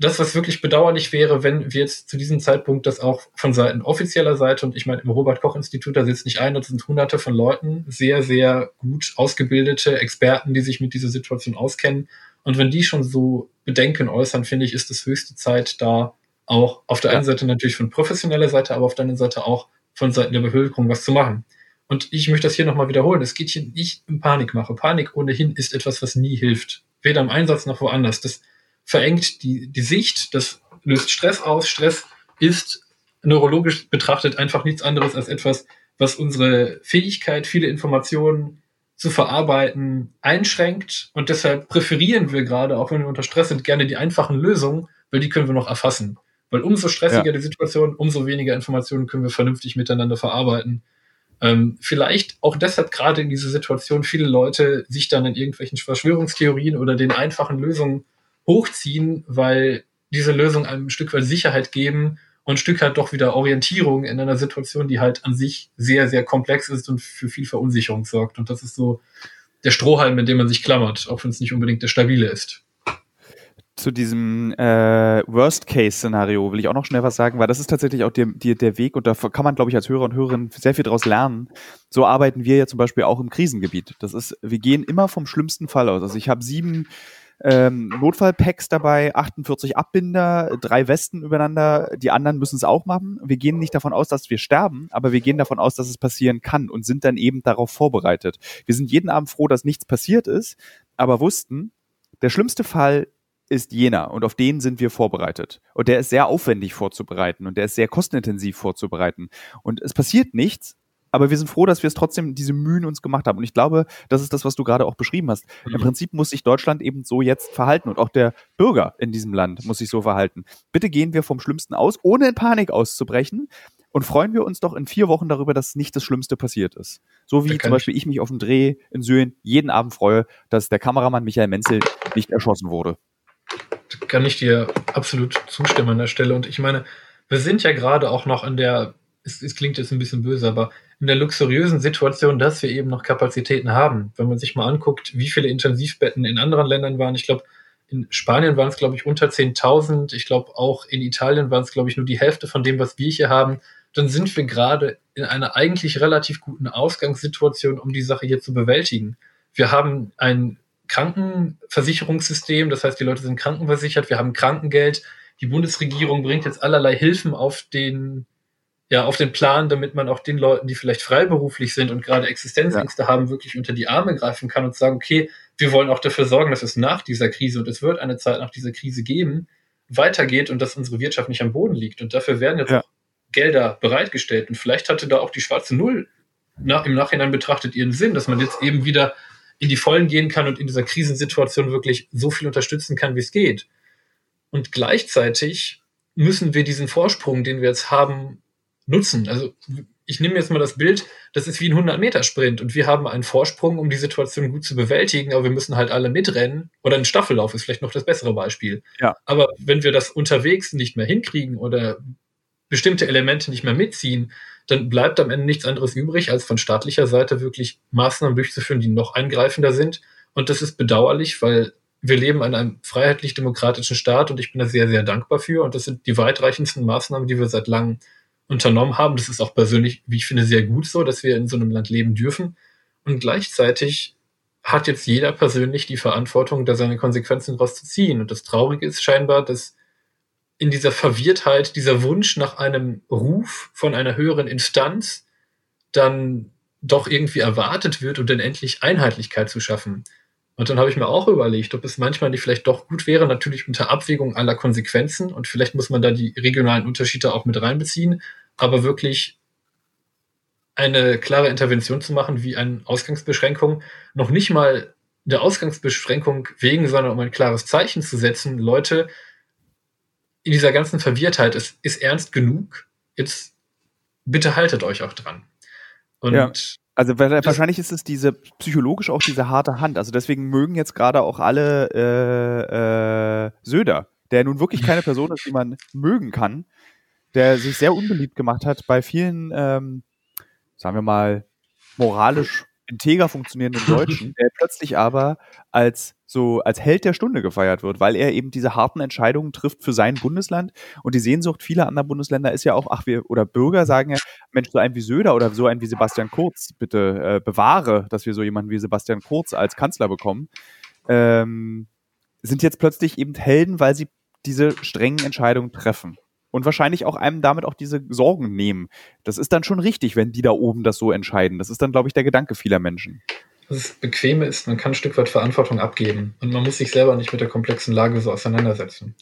das, was wirklich bedauerlich wäre, wenn wir jetzt zu diesem Zeitpunkt das auch von Seiten offizieller Seite, und ich meine, im Robert-Koch-Institut, da sitzt nicht ein, das sind hunderte von Leuten, sehr, sehr gut ausgebildete Experten, die sich mit dieser Situation auskennen. Und wenn die schon so Bedenken äußern, finde ich, ist es höchste Zeit, da auch auf der einen Seite natürlich von professioneller Seite, aber auf der anderen Seite auch von Seiten der Bevölkerung was zu machen. Und ich möchte das hier nochmal wiederholen. Es geht hier nicht um Panikmache. Panik ohnehin ist etwas, was nie hilft. Weder im Einsatz noch woanders. Das verengt die, die Sicht, das löst Stress aus. Stress ist neurologisch betrachtet einfach nichts anderes als etwas, was unsere Fähigkeit, viele Informationen zu verarbeiten, einschränkt. Und deshalb präferieren wir gerade, auch wenn wir unter Stress sind, gerne die einfachen Lösungen, weil die können wir noch erfassen. Weil umso stressiger ja. die Situation, umso weniger Informationen können wir vernünftig miteinander verarbeiten. Ähm, vielleicht auch deshalb gerade in dieser Situation viele Leute sich dann in irgendwelchen Verschwörungstheorien oder den einfachen Lösungen hochziehen, weil diese Lösungen einem ein Stück weit Sicherheit geben und ein Stück halt doch wieder Orientierung in einer Situation, die halt an sich sehr, sehr komplex ist und für viel Verunsicherung sorgt. Und das ist so der Strohhalm, mit dem man sich klammert, auch wenn es nicht unbedingt der stabile ist zu diesem äh, Worst-Case-Szenario will ich auch noch schnell was sagen, weil das ist tatsächlich auch der, der, der Weg und da kann man, glaube ich, als Hörer und Hörerin sehr viel daraus lernen. So arbeiten wir ja zum Beispiel auch im Krisengebiet. Das ist, wir gehen immer vom schlimmsten Fall aus. Also ich habe sieben ähm, Notfallpacks dabei, 48 Abbinder, drei Westen übereinander. Die anderen müssen es auch machen. Wir gehen nicht davon aus, dass wir sterben, aber wir gehen davon aus, dass es passieren kann und sind dann eben darauf vorbereitet. Wir sind jeden Abend froh, dass nichts passiert ist, aber wussten, der schlimmste Fall ist jener und auf den sind wir vorbereitet. Und der ist sehr aufwendig vorzubereiten und der ist sehr kostenintensiv vorzubereiten. Und es passiert nichts, aber wir sind froh, dass wir es trotzdem diese Mühen uns gemacht haben. Und ich glaube, das ist das, was du gerade auch beschrieben hast. Mhm. Im Prinzip muss sich Deutschland eben so jetzt verhalten und auch der Bürger in diesem Land muss sich so verhalten. Bitte gehen wir vom Schlimmsten aus, ohne in Panik auszubrechen. Und freuen wir uns doch in vier Wochen darüber, dass nicht das Schlimmste passiert ist. So wie zum Beispiel ich mich auf dem Dreh in Syrien jeden Abend freue, dass der Kameramann Michael Menzel nicht erschossen wurde. Da kann ich dir absolut zustimmen an der Stelle. Und ich meine, wir sind ja gerade auch noch in der, es, es klingt jetzt ein bisschen böse, aber in der luxuriösen Situation, dass wir eben noch Kapazitäten haben. Wenn man sich mal anguckt, wie viele Intensivbetten in anderen Ländern waren, ich glaube, in Spanien waren es, glaube ich, unter 10.000. Ich glaube, auch in Italien waren es, glaube ich, nur die Hälfte von dem, was wir hier haben. Dann sind wir gerade in einer eigentlich relativ guten Ausgangssituation, um die Sache hier zu bewältigen. Wir haben ein Krankenversicherungssystem, das heißt, die Leute sind krankenversichert, wir haben Krankengeld. Die Bundesregierung bringt jetzt allerlei Hilfen auf den ja, auf den Plan, damit man auch den Leuten, die vielleicht freiberuflich sind und gerade Existenzängste ja. haben, wirklich unter die Arme greifen kann und sagen, okay, wir wollen auch dafür sorgen, dass es nach dieser Krise, und es wird eine Zeit nach dieser Krise geben, weitergeht und dass unsere Wirtschaft nicht am Boden liegt. Und dafür werden jetzt ja. auch Gelder bereitgestellt. Und vielleicht hatte da auch die schwarze Null nach, im Nachhinein betrachtet ihren Sinn, dass man jetzt eben wieder in die Vollen gehen kann und in dieser Krisensituation wirklich so viel unterstützen kann, wie es geht. Und gleichzeitig müssen wir diesen Vorsprung, den wir jetzt haben, nutzen. Also ich nehme jetzt mal das Bild, das ist wie ein 100-Meter-Sprint und wir haben einen Vorsprung, um die Situation gut zu bewältigen, aber wir müssen halt alle mitrennen oder ein Staffellauf ist vielleicht noch das bessere Beispiel. Ja. Aber wenn wir das unterwegs nicht mehr hinkriegen oder bestimmte Elemente nicht mehr mitziehen, dann bleibt am Ende nichts anderes übrig, als von staatlicher Seite wirklich Maßnahmen durchzuführen, die noch eingreifender sind. Und das ist bedauerlich, weil wir leben in einem freiheitlich-demokratischen Staat und ich bin da sehr, sehr dankbar für. Und das sind die weitreichendsten Maßnahmen, die wir seit langem unternommen haben. Das ist auch persönlich, wie ich finde, sehr gut so, dass wir in so einem Land leben dürfen. Und gleichzeitig hat jetzt jeder persönlich die Verantwortung, da seine Konsequenzen daraus zu ziehen. Und das Traurige ist scheinbar, dass in dieser Verwirrtheit, dieser Wunsch nach einem Ruf von einer höheren Instanz dann doch irgendwie erwartet wird, um dann endlich Einheitlichkeit zu schaffen. Und dann habe ich mir auch überlegt, ob es manchmal nicht vielleicht doch gut wäre, natürlich unter Abwägung aller Konsequenzen und vielleicht muss man da die regionalen Unterschiede auch mit reinbeziehen, aber wirklich eine klare Intervention zu machen, wie eine Ausgangsbeschränkung, noch nicht mal der Ausgangsbeschränkung wegen, sondern um ein klares Zeichen zu setzen, Leute, in dieser ganzen Verwirrtheit, es ist ernst genug, jetzt bitte haltet euch auch dran. Und ja. Also wahrscheinlich ist es diese psychologisch auch diese harte Hand. Also deswegen mögen jetzt gerade auch alle äh, äh, Söder, der nun wirklich keine Person ist, die man mögen kann, der sich sehr unbeliebt gemacht hat bei vielen, ähm, sagen wir mal, moralisch integer funktionierenden Deutschen, der plötzlich aber als so als Held der Stunde gefeiert wird, weil er eben diese harten Entscheidungen trifft für sein Bundesland. Und die Sehnsucht vieler anderer Bundesländer ist ja auch, ach, wir oder Bürger sagen ja, Mensch, so ein wie Söder oder so ein wie Sebastian Kurz, bitte äh, bewahre, dass wir so jemanden wie Sebastian Kurz als Kanzler bekommen. Ähm, sind jetzt plötzlich eben Helden, weil sie diese strengen Entscheidungen treffen und wahrscheinlich auch einem damit auch diese Sorgen nehmen. Das ist dann schon richtig, wenn die da oben das so entscheiden. Das ist dann, glaube ich, der Gedanke vieler Menschen. Das Bequeme ist, man kann ein Stück weit Verantwortung abgeben und man muss sich selber nicht mit der komplexen Lage so auseinandersetzen.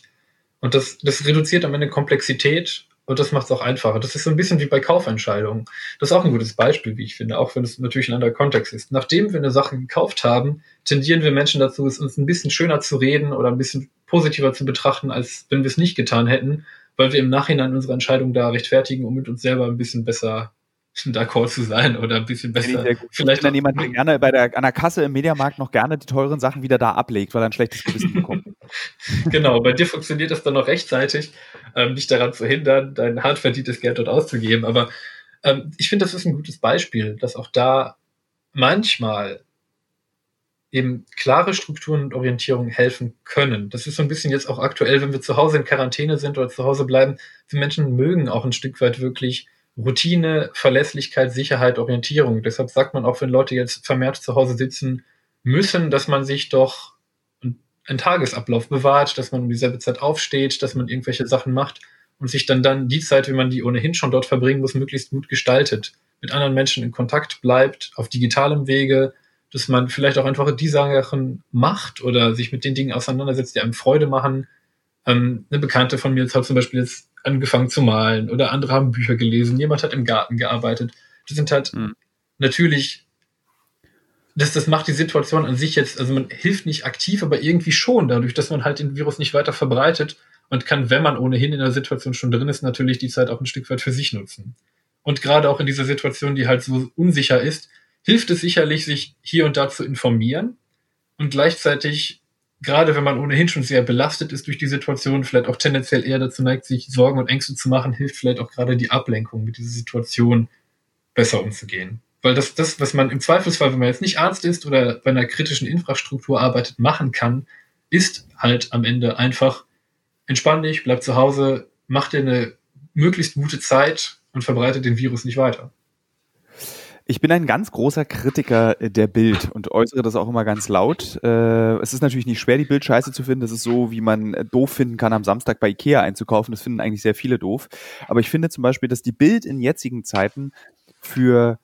Und das, das reduziert am Ende Komplexität und das macht es auch einfacher. Das ist so ein bisschen wie bei Kaufentscheidungen. Das ist auch ein gutes Beispiel, wie ich finde, auch wenn es natürlich ein anderer Kontext ist. Nachdem wir eine Sache gekauft haben, tendieren wir Menschen dazu, es uns ein bisschen schöner zu reden oder ein bisschen positiver zu betrachten, als wenn wir es nicht getan hätten weil wir im Nachhinein unsere Entscheidung da rechtfertigen, um mit uns selber ein bisschen besser d'accord zu sein oder ein bisschen besser. Vielleicht dann jemand, der gerne bei der, an der Kasse im Mediamarkt noch gerne die teuren Sachen wieder da ablegt, weil er ein schlechtes Gewissen bekommt. genau, bei dir funktioniert das dann noch rechtzeitig, ähm, dich daran zu hindern, dein hart verdientes Geld dort auszugeben. Aber ähm, ich finde, das ist ein gutes Beispiel, dass auch da manchmal eben klare Strukturen und Orientierung helfen können. Das ist so ein bisschen jetzt auch aktuell, wenn wir zu Hause in Quarantäne sind oder zu Hause bleiben. Die Menschen mögen auch ein Stück weit wirklich Routine, Verlässlichkeit, Sicherheit, Orientierung. Deshalb sagt man auch, wenn Leute jetzt vermehrt zu Hause sitzen müssen, dass man sich doch einen Tagesablauf bewahrt, dass man um dieselbe Zeit aufsteht, dass man irgendwelche Sachen macht und sich dann dann die Zeit, wie man die ohnehin schon dort verbringen muss, möglichst gut gestaltet. Mit anderen Menschen in Kontakt bleibt, auf digitalem Wege, dass man vielleicht auch einfach die Sachen macht oder sich mit den Dingen auseinandersetzt, die einem Freude machen. Ähm, eine Bekannte von mir hat zum Beispiel jetzt angefangen zu malen oder andere haben Bücher gelesen, jemand hat im Garten gearbeitet. Das sind halt mhm. natürlich, das, das macht die Situation an sich jetzt, also man hilft nicht aktiv, aber irgendwie schon, dadurch, dass man halt den Virus nicht weiter verbreitet und kann, wenn man ohnehin in der Situation schon drin ist, natürlich die Zeit auch ein Stück weit für sich nutzen. Und gerade auch in dieser Situation, die halt so unsicher ist, hilft es sicherlich, sich hier und da zu informieren und gleichzeitig, gerade wenn man ohnehin schon sehr belastet ist durch die Situation, vielleicht auch tendenziell eher dazu neigt, sich Sorgen und Ängste zu machen, hilft vielleicht auch gerade die Ablenkung, mit dieser Situation besser umzugehen. Weil das, das, was man im Zweifelsfall, wenn man jetzt nicht Arzt ist oder bei einer kritischen Infrastruktur arbeitet, machen kann, ist halt am Ende einfach entspann dich, bleib zu Hause, mach dir eine möglichst gute Zeit und verbreite den Virus nicht weiter. Ich bin ein ganz großer Kritiker der Bild und äußere das auch immer ganz laut. Äh, es ist natürlich nicht schwer, die Bild scheiße zu finden. Das ist so, wie man doof finden kann, am Samstag bei Ikea einzukaufen. Das finden eigentlich sehr viele doof. Aber ich finde zum Beispiel, dass die Bild in jetzigen Zeiten für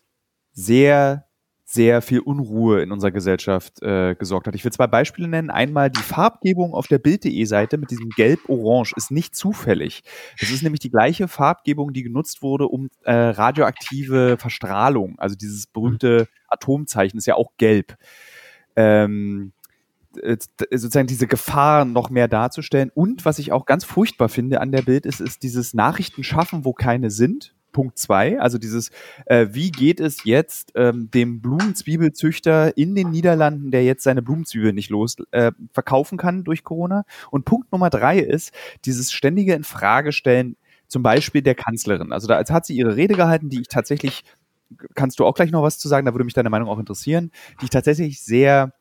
sehr sehr viel Unruhe in unserer Gesellschaft äh, gesorgt hat. Ich will zwei Beispiele nennen. Einmal die Farbgebung auf der Bild.de-Seite mit diesem Gelb-Orange ist nicht zufällig. Das ist nämlich die gleiche Farbgebung, die genutzt wurde, um äh, radioaktive Verstrahlung, also dieses berühmte Atomzeichen ist ja auch gelb. Ähm, äh, sozusagen diese Gefahr noch mehr darzustellen. Und was ich auch ganz furchtbar finde an der Bild ist, ist dieses Nachrichten schaffen, wo keine sind. Punkt zwei, also dieses, äh, wie geht es jetzt ähm, dem Blumenzwiebelzüchter in den Niederlanden, der jetzt seine Blumenzwiebel nicht los äh, verkaufen kann durch Corona? Und Punkt Nummer drei ist dieses ständige Infragestellen, zum Beispiel der Kanzlerin. Also da als hat sie ihre Rede gehalten, die ich tatsächlich, kannst du auch gleich noch was zu sagen, da würde mich deine Meinung auch interessieren, die ich tatsächlich sehr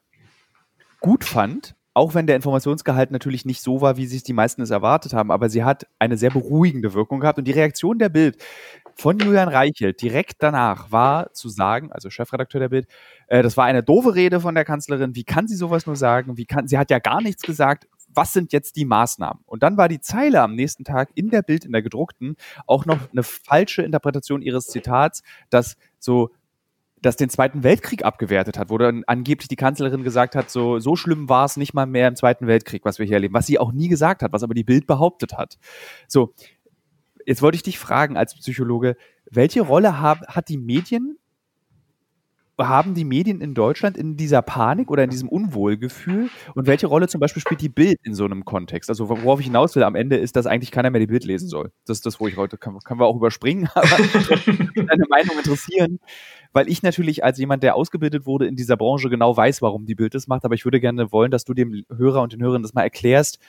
gut fand, auch wenn der Informationsgehalt natürlich nicht so war, wie sich die meisten es erwartet haben, aber sie hat eine sehr beruhigende Wirkung gehabt und die Reaktion der Bild von Julian Reichelt direkt danach war zu sagen, also Chefredakteur der Bild, äh, das war eine doofe Rede von der Kanzlerin. Wie kann sie sowas nur sagen? Wie kann, sie hat ja gar nichts gesagt. Was sind jetzt die Maßnahmen? Und dann war die Zeile am nächsten Tag in der Bild, in der gedruckten, auch noch eine falsche Interpretation ihres Zitats, dass so das den Zweiten Weltkrieg abgewertet hat, wo dann angeblich die Kanzlerin gesagt hat, so, so schlimm war es nicht mal mehr im Zweiten Weltkrieg, was wir hier erleben, was sie auch nie gesagt hat, was aber die Bild behauptet hat. So, Jetzt wollte ich dich fragen als Psychologe, welche Rolle hab, hat die Medien, haben die Medien in Deutschland in dieser Panik oder in diesem Unwohlgefühl und welche Rolle zum Beispiel spielt die Bild in so einem Kontext? Also worauf ich hinaus will am Ende ist, dass eigentlich keiner mehr die Bild lesen soll. Das ist das, wo ich heute, kann, können wir auch überspringen, aber deine Meinung interessieren, weil ich natürlich als jemand, der ausgebildet wurde in dieser Branche genau weiß, warum die Bild das macht, aber ich würde gerne wollen, dass du dem Hörer und den Hörern das mal erklärst,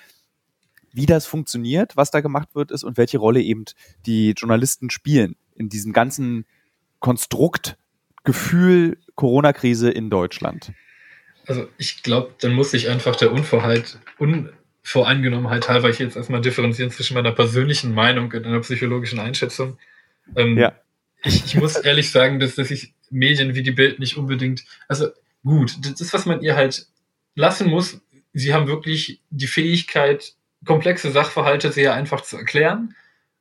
wie das funktioniert, was da gemacht wird, ist und welche Rolle eben die Journalisten spielen in diesem ganzen Konstrukt Gefühl Corona-Krise in Deutschland. Also ich glaube, dann muss ich einfach der Unvorheit, Unvoreingenommenheit halber ich jetzt erstmal differenzieren zwischen meiner persönlichen Meinung und einer psychologischen Einschätzung. Ähm, ja. ich, ich muss ehrlich sagen, dass, dass ich Medien wie die Bild nicht unbedingt, also gut, das ist, was man ihr halt lassen muss. Sie haben wirklich die Fähigkeit, komplexe Sachverhalte sehr einfach zu erklären.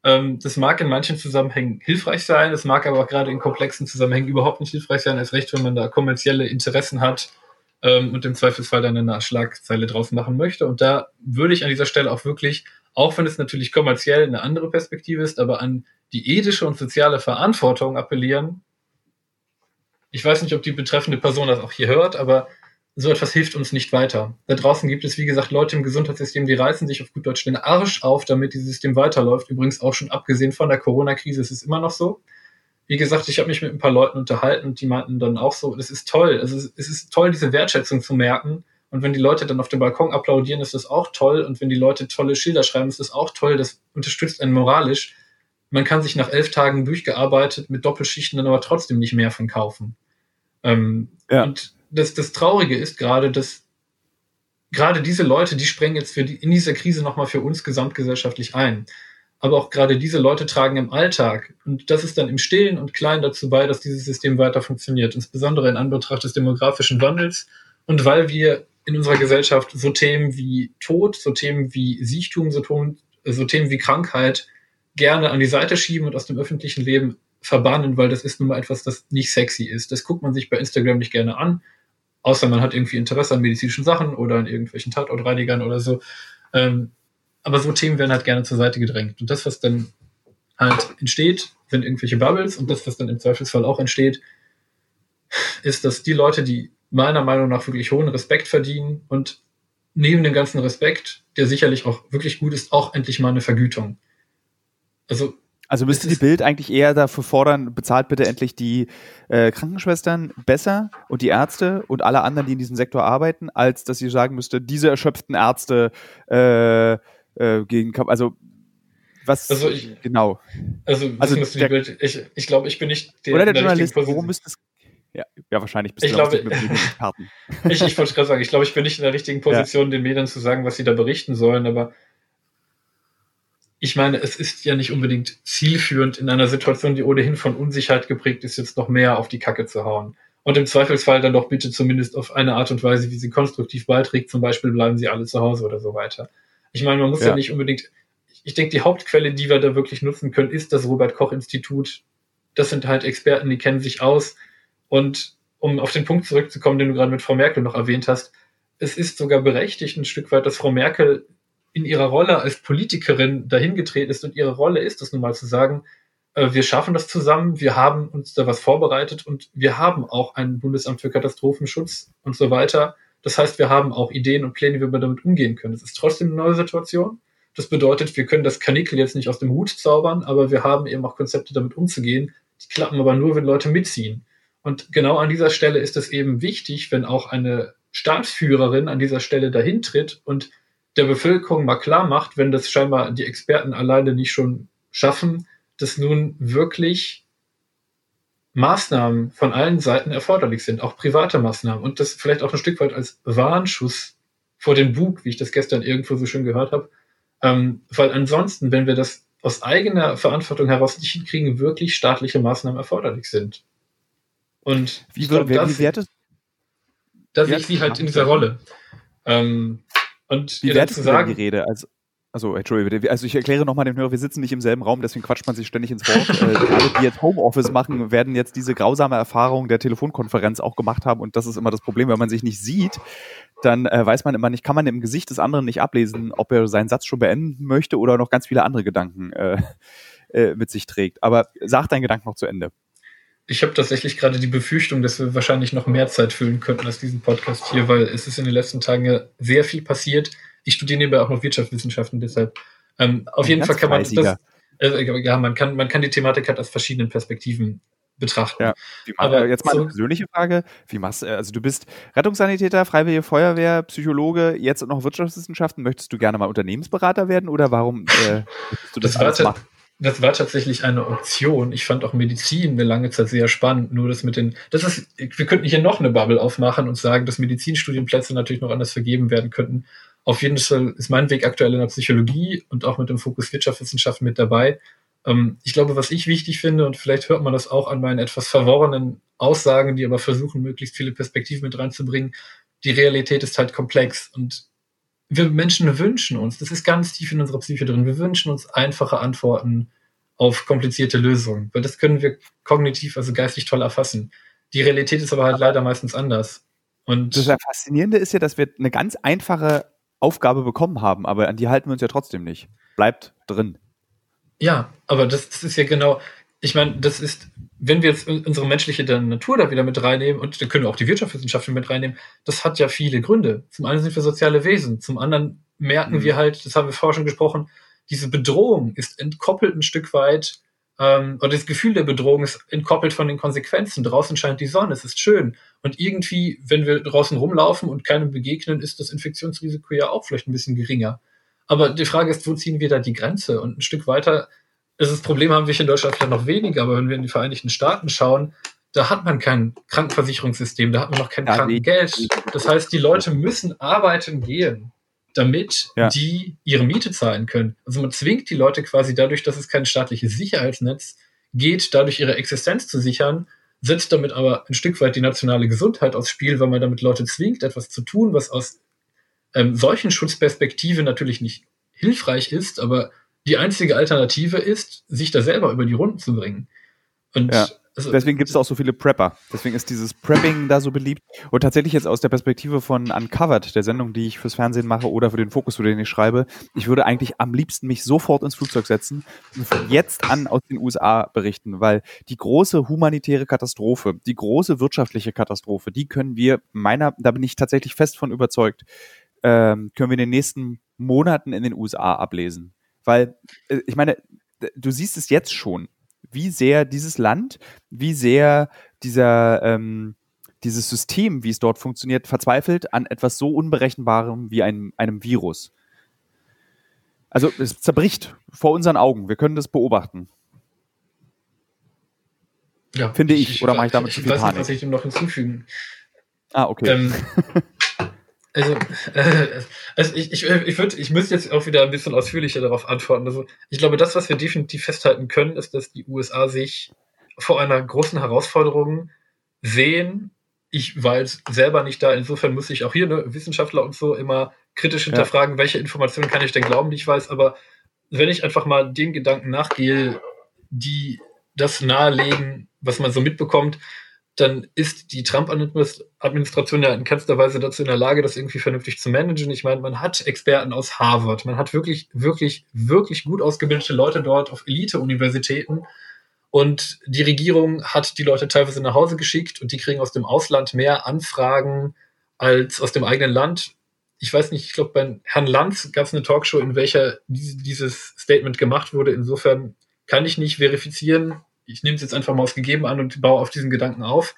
Ähm, das mag in manchen Zusammenhängen hilfreich sein, das mag aber auch gerade in komplexen Zusammenhängen überhaupt nicht hilfreich sein, als recht, wenn man da kommerzielle Interessen hat ähm, und im Zweifelsfall dann eine Schlagzeile draus machen möchte. Und da würde ich an dieser Stelle auch wirklich, auch wenn es natürlich kommerziell eine andere Perspektive ist, aber an die ethische und soziale Verantwortung appellieren. Ich weiß nicht, ob die betreffende Person das auch hier hört, aber so etwas hilft uns nicht weiter. Da draußen gibt es, wie gesagt, Leute im Gesundheitssystem, die reißen sich auf gut Deutsch den Arsch auf, damit dieses System weiterläuft. Übrigens auch schon abgesehen von der Corona-Krise ist es immer noch so. Wie gesagt, ich habe mich mit ein paar Leuten unterhalten und die meinten dann auch so, es ist toll, ist, es ist toll, diese Wertschätzung zu merken. Und wenn die Leute dann auf dem Balkon applaudieren, ist das auch toll. Und wenn die Leute tolle Schilder schreiben, ist das auch toll. Das unterstützt einen moralisch. Man kann sich nach elf Tagen durchgearbeitet mit Doppelschichten dann aber trotzdem nicht mehr von kaufen. Ähm, ja. Und das, das Traurige ist gerade, dass gerade diese Leute, die sprengen jetzt die, in dieser Krise nochmal für uns gesamtgesellschaftlich ein. Aber auch gerade diese Leute tragen im Alltag, und das ist dann im Stillen und Kleinen dazu bei, dass dieses System weiter funktioniert, insbesondere in Anbetracht des demografischen Wandels und weil wir in unserer Gesellschaft so Themen wie Tod, so Themen wie Siechtum, so, so Themen wie Krankheit gerne an die Seite schieben und aus dem öffentlichen Leben verbannen, weil das ist nun mal etwas, das nicht sexy ist. Das guckt man sich bei Instagram nicht gerne an außer man hat irgendwie Interesse an medizinischen Sachen oder an irgendwelchen Tatortreinigern oder so. Ähm, aber so Themen werden halt gerne zur Seite gedrängt. Und das, was dann halt entsteht, sind irgendwelche Bubbles und das, was dann im Zweifelsfall auch entsteht, ist, dass die Leute, die meiner Meinung nach wirklich hohen Respekt verdienen und neben dem ganzen Respekt, der sicherlich auch wirklich gut ist, auch endlich mal eine Vergütung. Also also müsste die Bild eigentlich eher dafür fordern, bezahlt bitte endlich die äh, Krankenschwestern besser und die Ärzte und alle anderen, die in diesem Sektor arbeiten, als dass sie sagen müsste, diese erschöpften Ärzte äh, äh, gegen, also was also ich, genau. Also, also der, Bild, ich, ich glaube, ich bin nicht der, oder der, der Journalist, worum müsste es ja, ja, wahrscheinlich bist ich du glaube, mit Experten. ich, ich wollte gerade sagen, ich glaube, ich bin nicht in der richtigen Position, ja. den Medien zu sagen, was sie da berichten sollen, aber ich meine, es ist ja nicht unbedingt zielführend, in einer Situation, die ohnehin von Unsicherheit geprägt ist, jetzt noch mehr auf die Kacke zu hauen. Und im Zweifelsfall dann doch bitte zumindest auf eine Art und Weise, wie sie konstruktiv beiträgt, zum Beispiel bleiben sie alle zu Hause oder so weiter. Ich meine, man muss ja, ja nicht unbedingt, ich denke, die Hauptquelle, die wir da wirklich nutzen können, ist das Robert Koch Institut. Das sind halt Experten, die kennen sich aus. Und um auf den Punkt zurückzukommen, den du gerade mit Frau Merkel noch erwähnt hast, es ist sogar berechtigt ein Stück weit, dass Frau Merkel in ihrer Rolle als Politikerin dahingetreten ist und ihre Rolle ist es nun mal zu sagen, äh, wir schaffen das zusammen, wir haben uns da was vorbereitet und wir haben auch ein Bundesamt für Katastrophenschutz und so weiter. Das heißt, wir haben auch Ideen und Pläne, wie wir damit umgehen können. Es ist trotzdem eine neue Situation. Das bedeutet, wir können das Kanickel jetzt nicht aus dem Hut zaubern, aber wir haben eben auch Konzepte, damit umzugehen. Die klappen aber nur, wenn Leute mitziehen. Und genau an dieser Stelle ist es eben wichtig, wenn auch eine Staatsführerin an dieser Stelle dahin tritt und der Bevölkerung mal klar macht, wenn das scheinbar die Experten alleine nicht schon schaffen, dass nun wirklich Maßnahmen von allen Seiten erforderlich sind, auch private Maßnahmen und das vielleicht auch ein Stück weit als Warnschuss vor den Bug, wie ich das gestern irgendwo so schön gehört habe, ähm, weil ansonsten, wenn wir das aus eigener Verantwortung heraus nicht hinkriegen, wirklich staatliche Maßnahmen erforderlich sind. Und wie, glaub, wer, das, wie wertet, da sehe ich sie halt in dieser Rolle. Ähm, und Wie wertest du sagen, die Rede? Also, also, Entschuldigung, also ich erkläre nochmal dem Hörer, wir sitzen nicht im selben Raum, deswegen quatscht man sich ständig ins Wort. äh, alle, die jetzt Homeoffice machen, werden jetzt diese grausame Erfahrung der Telefonkonferenz auch gemacht haben und das ist immer das Problem, wenn man sich nicht sieht, dann äh, weiß man immer nicht, kann man im Gesicht des anderen nicht ablesen, ob er seinen Satz schon beenden möchte oder noch ganz viele andere Gedanken äh, äh, mit sich trägt. Aber sag deinen Gedanken noch zu Ende. Ich habe tatsächlich gerade die Befürchtung, dass wir wahrscheinlich noch mehr Zeit füllen könnten als diesen Podcast hier, weil es ist in den letzten Tagen ja sehr viel passiert. Ich studiere nebenbei auch noch Wirtschaftswissenschaften, deshalb ähm, auf Ein jeden Fall kann man das, äh, ja, man kann, man kann die Thematik halt aus verschiedenen Perspektiven betrachten. Ja. Aber jetzt mal eine persönliche Frage. Wie machst also du bist Rettungssanitäter, Freiwillige Feuerwehr, Psychologe, jetzt noch Wirtschaftswissenschaften. Möchtest du gerne mal Unternehmensberater werden oder warum äh, du das, das alles machen? Das war tatsächlich eine Option. Ich fand auch Medizin eine lange Zeit sehr spannend. Nur das mit den, das ist, wir könnten hier noch eine Bubble aufmachen und sagen, dass Medizinstudienplätze natürlich noch anders vergeben werden könnten. Auf jeden Fall ist mein Weg aktuell in der Psychologie und auch mit dem Fokus Wirtschaftswissenschaften mit dabei. Ähm, ich glaube, was ich wichtig finde, und vielleicht hört man das auch an meinen etwas verworrenen Aussagen, die aber versuchen, möglichst viele Perspektiven mit reinzubringen. Die Realität ist halt komplex und wir Menschen wünschen uns, das ist ganz tief in unserer Psyche drin, wir wünschen uns einfache Antworten auf komplizierte Lösungen, weil das können wir kognitiv, also geistig toll erfassen. Die Realität ist aber halt leider meistens anders. Und das Faszinierende ist ja, dass wir eine ganz einfache Aufgabe bekommen haben, aber an die halten wir uns ja trotzdem nicht. Bleibt drin. Ja, aber das, das ist ja genau, ich meine, das ist, wenn wir jetzt unsere menschliche Natur da wieder mit reinnehmen und dann können wir auch die Wirtschaftswissenschaften mit reinnehmen, das hat ja viele Gründe. Zum einen sind wir soziale Wesen, zum anderen merken mhm. wir halt, das haben wir vorher schon gesprochen, diese Bedrohung ist entkoppelt ein Stück weit, ähm, oder das Gefühl der Bedrohung ist entkoppelt von den Konsequenzen. Draußen scheint die Sonne, es ist schön. Und irgendwie, wenn wir draußen rumlaufen und keinem begegnen, ist das Infektionsrisiko ja auch vielleicht ein bisschen geringer. Aber die Frage ist, wo ziehen wir da die Grenze? Und ein Stück weiter das Problem haben wir hier in Deutschland vielleicht noch weniger, aber wenn wir in die Vereinigten Staaten schauen, da hat man kein Krankenversicherungssystem, da hat man noch kein ja, Krankengeld. Das heißt, die Leute müssen arbeiten gehen, damit ja. die ihre Miete zahlen können. Also man zwingt die Leute quasi dadurch, dass es kein staatliches Sicherheitsnetz geht, dadurch ihre Existenz zu sichern, setzt damit aber ein Stück weit die nationale Gesundheit aufs Spiel, weil man damit Leute zwingt, etwas zu tun, was aus ähm, solchen Schutzperspektive natürlich nicht hilfreich ist, aber die einzige Alternative ist, sich da selber über die Runden zu bringen. Und ja. Also, Deswegen gibt es auch so viele Prepper. Deswegen ist dieses Prepping da so beliebt. Und tatsächlich jetzt aus der Perspektive von Uncovered, der Sendung, die ich fürs Fernsehen mache oder für den Fokus, für den ich schreibe, ich würde eigentlich am liebsten mich sofort ins Flugzeug setzen und von jetzt an aus den USA berichten, weil die große humanitäre Katastrophe, die große wirtschaftliche Katastrophe, die können wir meiner, da bin ich tatsächlich fest von überzeugt, ähm, können wir in den nächsten Monaten in den USA ablesen. Weil, äh, ich meine, du siehst es jetzt schon wie sehr dieses Land, wie sehr dieser, ähm, dieses System, wie es dort funktioniert, verzweifelt an etwas so Unberechenbarem wie einem, einem Virus. Also es zerbricht vor unseren Augen. Wir können das beobachten. Ja, Finde ich. ich oder mache ich damit ich, zu viel Ich weiß nicht, was ich dem noch hinzufügen. Ah, okay. Ähm, Also, äh, also ich, ich, ich würde, ich müsste jetzt auch wieder ein bisschen ausführlicher darauf antworten. Also, ich glaube, das, was wir definitiv festhalten können, ist, dass die USA sich vor einer großen Herausforderung sehen. Ich war jetzt selber nicht da, insofern muss ich auch hier ne, Wissenschaftler und so immer kritisch hinterfragen, ja. welche Informationen kann ich denn glauben, die ich weiß. Aber wenn ich einfach mal den Gedanken nachgehe, die das nahelegen, was man so mitbekommt, dann ist die Trump-Administration ja in keinster Weise dazu in der Lage, das irgendwie vernünftig zu managen. Ich meine, man hat Experten aus Harvard, man hat wirklich, wirklich, wirklich gut ausgebildete Leute dort auf Elite-Universitäten und die Regierung hat die Leute teilweise nach Hause geschickt und die kriegen aus dem Ausland mehr Anfragen als aus dem eigenen Land. Ich weiß nicht, ich glaube, bei Herrn Lanz gab es eine Talkshow, in welcher dieses Statement gemacht wurde. Insofern kann ich nicht verifizieren, ich nehme es jetzt einfach mal aus gegeben an und baue auf diesen Gedanken auf.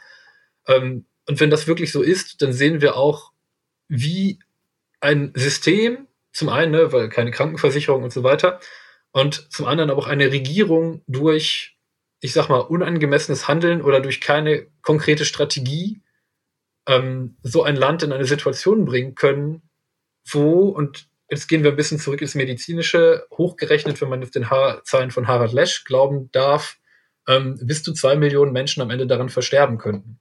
Ähm, und wenn das wirklich so ist, dann sehen wir auch, wie ein System, zum einen, ne, weil keine Krankenversicherung und so weiter, und zum anderen aber auch eine Regierung durch, ich sag mal, unangemessenes Handeln oder durch keine konkrete Strategie ähm, so ein Land in eine Situation bringen können, wo, und jetzt gehen wir ein bisschen zurück ins Medizinische, hochgerechnet, wenn man jetzt den ha Zahlen von Harald Lesch glauben darf, ähm, bis zu zwei Millionen Menschen am Ende daran versterben könnten.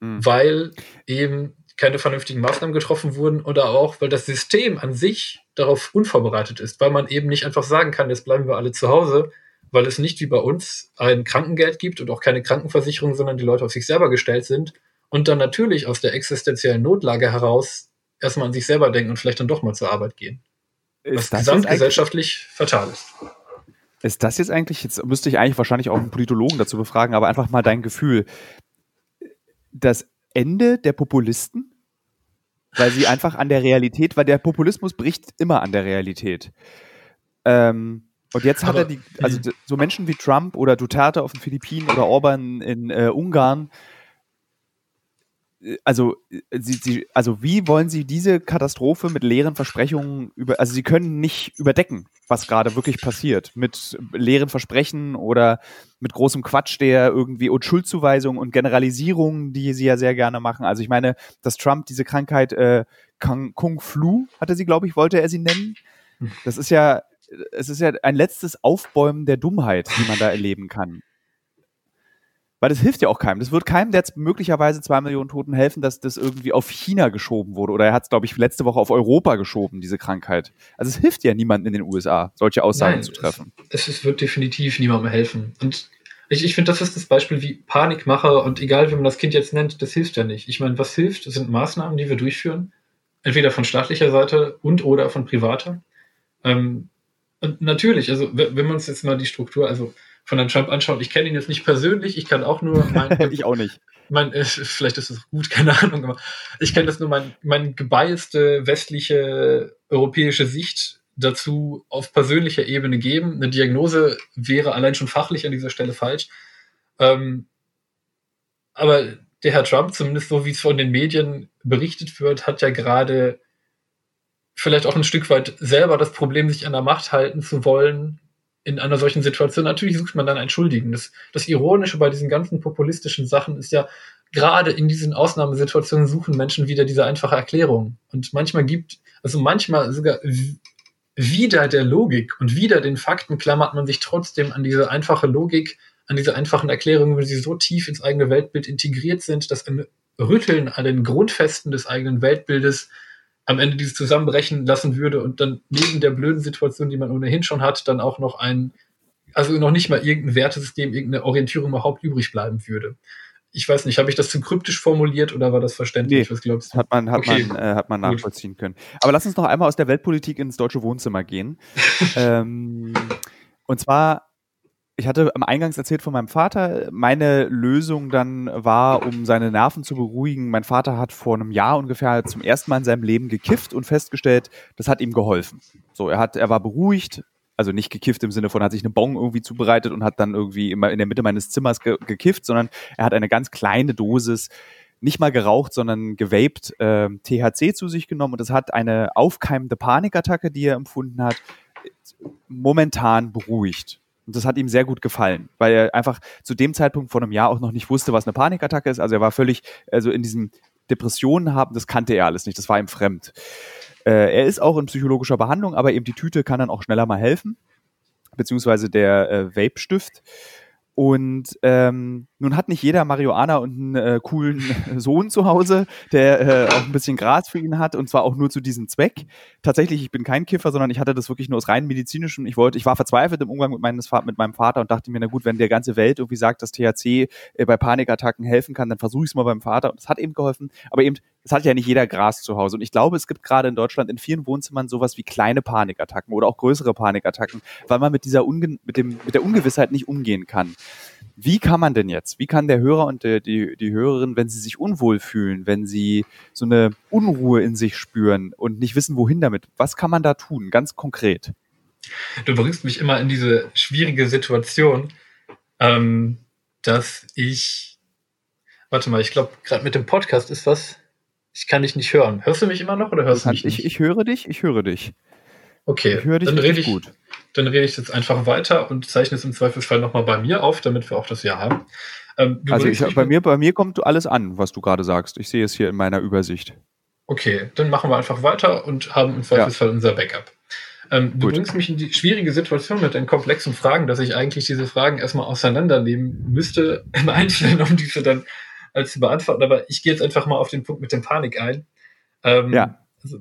Mhm. Weil eben keine vernünftigen Maßnahmen getroffen wurden oder auch, weil das System an sich darauf unvorbereitet ist, weil man eben nicht einfach sagen kann, jetzt bleiben wir alle zu Hause, weil es nicht wie bei uns ein Krankengeld gibt und auch keine Krankenversicherung, sondern die Leute auf sich selber gestellt sind und dann natürlich aus der existenziellen Notlage heraus erstmal an sich selber denken und vielleicht dann doch mal zur Arbeit gehen. Ist was gesamtgesellschaftlich fatal ist. Ist das jetzt eigentlich, jetzt müsste ich eigentlich wahrscheinlich auch einen Politologen dazu befragen, aber einfach mal dein Gefühl. Das Ende der Populisten? Weil sie einfach an der Realität, weil der Populismus bricht immer an der Realität. Ähm, und jetzt hat aber, er die, also so Menschen wie Trump oder Duterte auf den Philippinen oder Orban in äh, Ungarn, also, sie, sie, also wie wollen Sie diese Katastrophe mit leeren Versprechungen über, also Sie können nicht überdecken, was gerade wirklich passiert, mit leeren Versprechen oder mit großem Quatsch, der irgendwie und Schuldzuweisungen und Generalisierungen, die Sie ja sehr gerne machen. Also ich meine, dass Trump diese Krankheit äh, Kung Flu, hatte sie, glaube ich, wollte er sie nennen. Das ist ja, es ist ja ein letztes Aufbäumen der Dummheit, die man da erleben kann. Weil das hilft ja auch keinem. Das wird keinem, der jetzt möglicherweise zwei Millionen Toten helfen, dass das irgendwie auf China geschoben wurde. Oder er hat es, glaube ich, letzte Woche auf Europa geschoben, diese Krankheit. Also es hilft ja niemandem in den USA, solche Aussagen Nein, zu treffen. Es, es, wird definitiv niemandem helfen. Und ich, ich finde, das ist das Beispiel wie Panikmacher und egal, wie man das Kind jetzt nennt, das hilft ja nicht. Ich meine, was hilft, sind Maßnahmen, die wir durchführen. Entweder von staatlicher Seite und oder von privater. Ähm, und natürlich, also wenn man uns jetzt mal die Struktur, also von Herrn Trump anschaut. Ich kenne ihn jetzt nicht persönlich, ich kann auch nur mein, ich auch nicht. Mein, äh, vielleicht ist es gut, keine Ahnung, aber ich kenne das nur mein, mein gebiaste westliche europäische Sicht dazu auf persönlicher Ebene geben. Eine Diagnose wäre allein schon fachlich an dieser Stelle falsch. Ähm, aber der Herr Trump, zumindest so wie es von den Medien berichtet wird, hat ja gerade vielleicht auch ein Stück weit selber das Problem, sich an der Macht halten zu wollen in einer solchen Situation, natürlich sucht man dann einen Schuldigen. Das, das Ironische bei diesen ganzen populistischen Sachen ist ja, gerade in diesen Ausnahmesituationen suchen Menschen wieder diese einfache Erklärung. Und manchmal gibt, also manchmal sogar wieder der Logik und wieder den Fakten klammert man sich trotzdem an diese einfache Logik, an diese einfachen Erklärungen, weil sie so tief ins eigene Weltbild integriert sind, dass ein Rütteln an den Grundfesten des eigenen Weltbildes am Ende dieses zusammenbrechen lassen würde und dann neben der blöden Situation, die man ohnehin schon hat, dann auch noch ein also noch nicht mal irgendein Wertesystem, irgendeine Orientierung überhaupt übrig bleiben würde. Ich weiß nicht, habe ich das zu kryptisch formuliert oder war das verständlich? Nee, Was glaubst du? Hat man, hat okay. man, äh, hat man nachvollziehen Gut. können. Aber lass uns noch einmal aus der Weltpolitik ins deutsche Wohnzimmer gehen. ähm, und zwar ich hatte am Eingangs erzählt von meinem Vater, meine Lösung dann war, um seine Nerven zu beruhigen. Mein Vater hat vor einem Jahr ungefähr zum ersten Mal in seinem Leben gekifft und festgestellt, das hat ihm geholfen. So, er hat, er war beruhigt, also nicht gekifft im Sinne von, hat sich eine Bon irgendwie zubereitet und hat dann irgendwie immer in der Mitte meines Zimmers ge gekifft, sondern er hat eine ganz kleine Dosis nicht mal geraucht, sondern gewaped äh, THC zu sich genommen und das hat eine aufkeimende Panikattacke, die er empfunden hat, momentan beruhigt. Und das hat ihm sehr gut gefallen, weil er einfach zu dem Zeitpunkt vor einem Jahr auch noch nicht wusste, was eine Panikattacke ist. Also er war völlig, also in diesem Depressionen haben, das kannte er alles nicht, das war ihm fremd. Äh, er ist auch in psychologischer Behandlung, aber eben die Tüte kann dann auch schneller mal helfen, beziehungsweise der äh, Vape-Stift. Und ähm, nun hat nicht jeder Marihuana und einen äh, coolen Sohn zu Hause, der äh, auch ein bisschen Gras für ihn hat und zwar auch nur zu diesem Zweck. Tatsächlich, ich bin kein Kiffer, sondern ich hatte das wirklich nur aus rein medizinischem. Ich wollte, ich war verzweifelt im Umgang mit, meines, mit meinem Vater und dachte mir, na gut, wenn der ganze Welt irgendwie sagt, dass THC äh, bei Panikattacken helfen kann, dann versuche ich es mal beim Vater und es hat eben geholfen. Aber eben es hat ja nicht jeder Gras zu Hause. Und ich glaube, es gibt gerade in Deutschland in vielen Wohnzimmern sowas wie kleine Panikattacken oder auch größere Panikattacken, weil man mit dieser Unge mit dem, mit der Ungewissheit nicht umgehen kann. Wie kann man denn jetzt, wie kann der Hörer und der, die, die Hörerin, wenn sie sich unwohl fühlen, wenn sie so eine Unruhe in sich spüren und nicht wissen, wohin damit, was kann man da tun, ganz konkret? Du bringst mich immer in diese schwierige Situation, ähm, dass ich, warte mal, ich glaube, gerade mit dem Podcast ist was, ich kann dich nicht hören. Hörst du mich immer noch oder hörst du mich nicht? Ich, ich höre dich, ich höre dich. Okay, ich höre dich dann rede ich, gut. Dann rede ich jetzt einfach weiter und zeichne es im Zweifelsfall nochmal bei mir auf, damit wir auch das Ja haben. Ähm, also ich, bei, mir, bei mir kommt alles an, was du gerade sagst. Ich sehe es hier in meiner Übersicht. Okay, dann machen wir einfach weiter und haben im Zweifelsfall ja. unser Backup. Ähm, du Gut. bringst mich in die schwierige Situation mit den komplexen Fragen, dass ich eigentlich diese Fragen erstmal auseinandernehmen müsste im Einzelnen, um diese dann als zu beantworten. Aber ich gehe jetzt einfach mal auf den Punkt mit dem Panik ein. Ähm, ja. Also,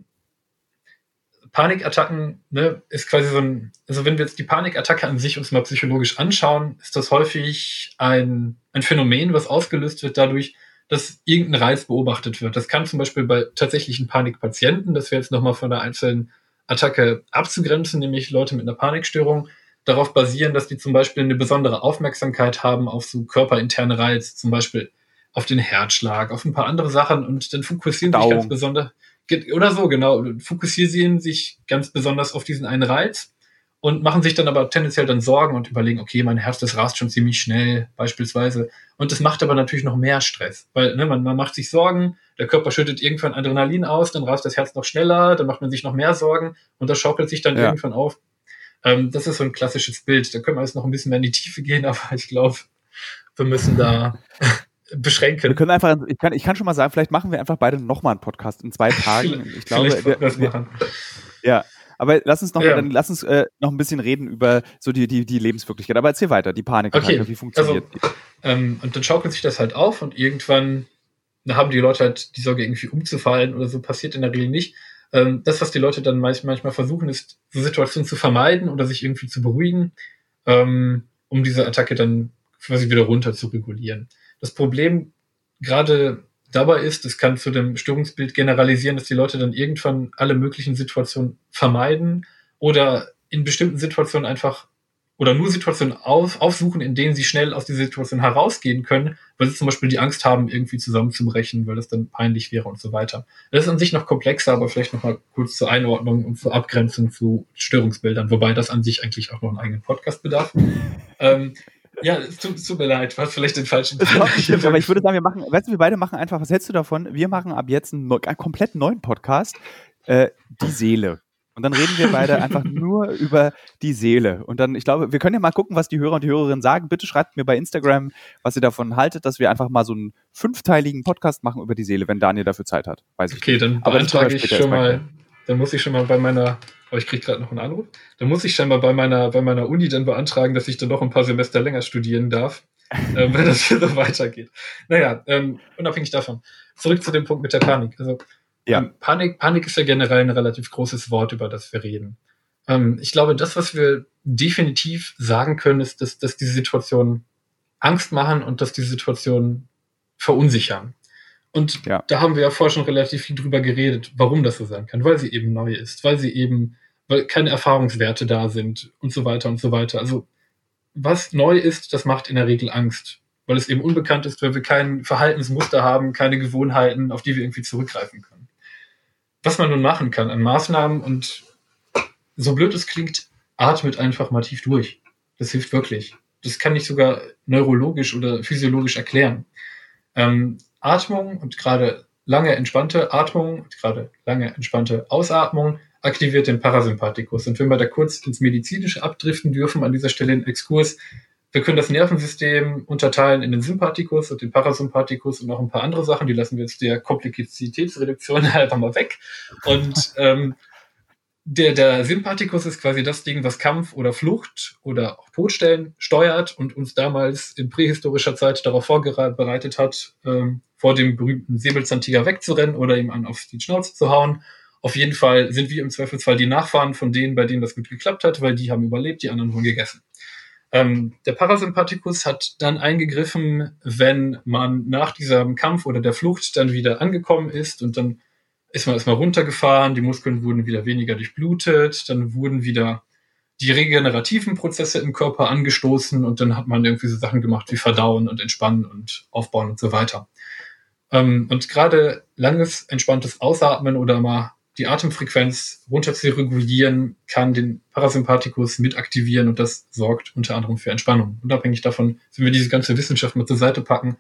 Panikattacken ne, ist quasi so ein, also wenn wir jetzt die Panikattacke an sich uns mal psychologisch anschauen, ist das häufig ein, ein Phänomen, was ausgelöst wird dadurch, dass irgendein Reiz beobachtet wird. Das kann zum Beispiel bei tatsächlichen Panikpatienten, das wäre jetzt nochmal von der einzelnen Attacke abzugrenzen, nämlich Leute mit einer Panikstörung, darauf basieren, dass die zum Beispiel eine besondere Aufmerksamkeit haben auf so körperinterne Reize, zum Beispiel auf den Herzschlag, auf ein paar andere Sachen und dann fokussieren Daumen. sich ganz besonders, oder so, genau, fokussieren sich ganz besonders auf diesen einen Reiz und machen sich dann aber tendenziell dann Sorgen und überlegen, okay, mein Herz, das rast schon ziemlich schnell, beispielsweise. Und das macht aber natürlich noch mehr Stress, weil ne, man, man macht sich Sorgen, der Körper schüttet irgendwann Adrenalin aus, dann rast das Herz noch schneller, dann macht man sich noch mehr Sorgen und das schaukelt sich dann ja. irgendwann auf. Ähm, das ist so ein klassisches Bild. Da können wir jetzt noch ein bisschen mehr in die Tiefe gehen, aber ich glaube, wir müssen da beschränken. Wir können einfach, ich kann, ich kann schon mal sagen, vielleicht machen wir einfach beide nochmal einen Podcast in zwei Tagen. Ich glaube, wir, wir, ja. Aber lass uns noch, ja. dann lass uns äh, noch ein bisschen reden über so die, die, die Lebenswirklichkeit. Aber erzähl weiter, die Panik, okay. wie funktioniert also? Ähm, und dann schaukelt sich das halt auf und irgendwann haben die Leute halt die Sorge, irgendwie umzufallen oder so, passiert in der Regel nicht. Ähm, das, was die Leute dann manchmal versuchen, ist, so Situationen zu vermeiden oder sich irgendwie zu beruhigen, ähm, um diese Attacke dann quasi wieder runter zu regulieren. Das Problem gerade dabei ist, es kann zu dem Störungsbild generalisieren, dass die Leute dann irgendwann alle möglichen Situationen vermeiden oder in bestimmten Situationen einfach oder nur Situationen auf, aufsuchen, in denen sie schnell aus dieser Situation herausgehen können, weil sie zum Beispiel die Angst haben, irgendwie zusammenzubrechen, weil das dann peinlich wäre und so weiter. Das ist an sich noch komplexer, aber vielleicht nochmal kurz zur Einordnung und zur Abgrenzung zu Störungsbildern, wobei das an sich eigentlich auch noch einen eigenen Podcast bedarf. ähm, ja, es tut, tut mir leid, war vielleicht den falschen Stimmt, aber ich würde sagen, wir machen, weißt du, wir beide machen einfach, was hältst du davon? Wir machen ab jetzt einen, einen komplett neuen Podcast, äh, die Seele. Und dann reden wir beide einfach nur über die Seele. Und dann, ich glaube, wir können ja mal gucken, was die Hörer und die Hörerinnen sagen. Bitte schreibt mir bei Instagram, was ihr davon haltet, dass wir einfach mal so einen fünfteiligen Podcast machen über die Seele, wenn Daniel dafür Zeit hat. Weiß ich okay, dann beantrage ich schon mal, dann muss ich schon mal bei meiner aber ich kriege gerade noch einen Anruf. Dann muss ich scheinbar bei meiner, bei meiner Uni dann beantragen, dass ich dann noch ein paar Semester länger studieren darf, äh, wenn das hier so weitergeht. Naja, ähm, unabhängig davon. Zurück zu dem Punkt mit der Panik. Also, ja. ähm, Panik, Panik ist ja generell ein relativ großes Wort, über das wir reden. Ähm, ich glaube, das, was wir definitiv sagen können, ist, dass, dass diese Situation Angst machen und dass die Situation verunsichern. Und ja. da haben wir ja vorher schon relativ viel drüber geredet, warum das so sein kann, weil sie eben neu ist, weil sie eben, weil keine Erfahrungswerte da sind und so weiter und so weiter. Also was neu ist, das macht in der Regel Angst, weil es eben unbekannt ist, weil wir kein Verhaltensmuster haben, keine Gewohnheiten, auf die wir irgendwie zurückgreifen können. Was man nun machen kann an Maßnahmen und so blöd es klingt, atmet einfach mal tief durch. Das hilft wirklich. Das kann ich sogar neurologisch oder physiologisch erklären. Ähm, Atmung und gerade lange entspannte Atmung und gerade lange entspannte Ausatmung aktiviert den Parasympathikus. Und wenn wir da kurz ins Medizinische abdriften dürfen, an dieser Stelle in Exkurs, wir können das Nervensystem unterteilen in den Sympathikus und den Parasympathikus und noch ein paar andere Sachen, die lassen wir jetzt der Komplexitätsreduktion einfach mal weg. Und ähm, der, der Sympathikus ist quasi das Ding, was Kampf oder Flucht oder auch Todstellen steuert und uns damals in prähistorischer Zeit darauf vorbereitet hat, ähm, vor dem berühmten Säbelzahntiger wegzurennen oder ihm an auf die Schnauze zu hauen. Auf jeden Fall sind wir im Zweifelsfall die Nachfahren von denen, bei denen das gut geklappt hat, weil die haben überlebt, die anderen wurden gegessen. Ähm, der Parasympathikus hat dann eingegriffen, wenn man nach diesem Kampf oder der Flucht dann wieder angekommen ist und dann ist man erstmal runtergefahren, die Muskeln wurden wieder weniger durchblutet, dann wurden wieder die regenerativen Prozesse im Körper angestoßen und dann hat man irgendwie so Sachen gemacht wie Verdauen und Entspannen und Aufbauen und so weiter. Ähm, und gerade langes, entspanntes Ausatmen oder mal die Atemfrequenz runter zu regulieren, kann den Parasympathikus mit aktivieren und das sorgt unter anderem für Entspannung. Unabhängig davon, wenn wir diese ganze Wissenschaft mal zur Seite packen,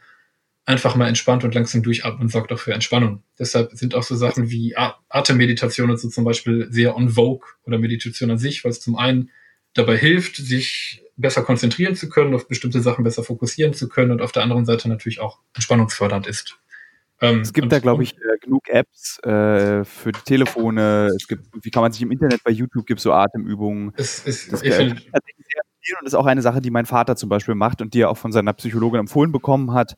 einfach mal entspannt und langsam durchatmen sorgt auch für Entspannung. Deshalb sind auch so Sachen wie Atemmeditation und so zum Beispiel sehr on vogue oder Meditation an sich, weil es zum einen dabei hilft, sich besser konzentrieren zu können, auf bestimmte Sachen besser fokussieren zu können und auf der anderen Seite natürlich auch entspannungsfördernd ist. Ähm, es gibt da, glaube ich, äh, genug Apps äh, für die Telefone. Es gibt, wie kann man sich im Internet bei YouTube gibt so Atemübungen. Es, es, das, ich finde und das ist auch eine Sache, die mein Vater zum Beispiel macht und die er auch von seiner Psychologin empfohlen bekommen hat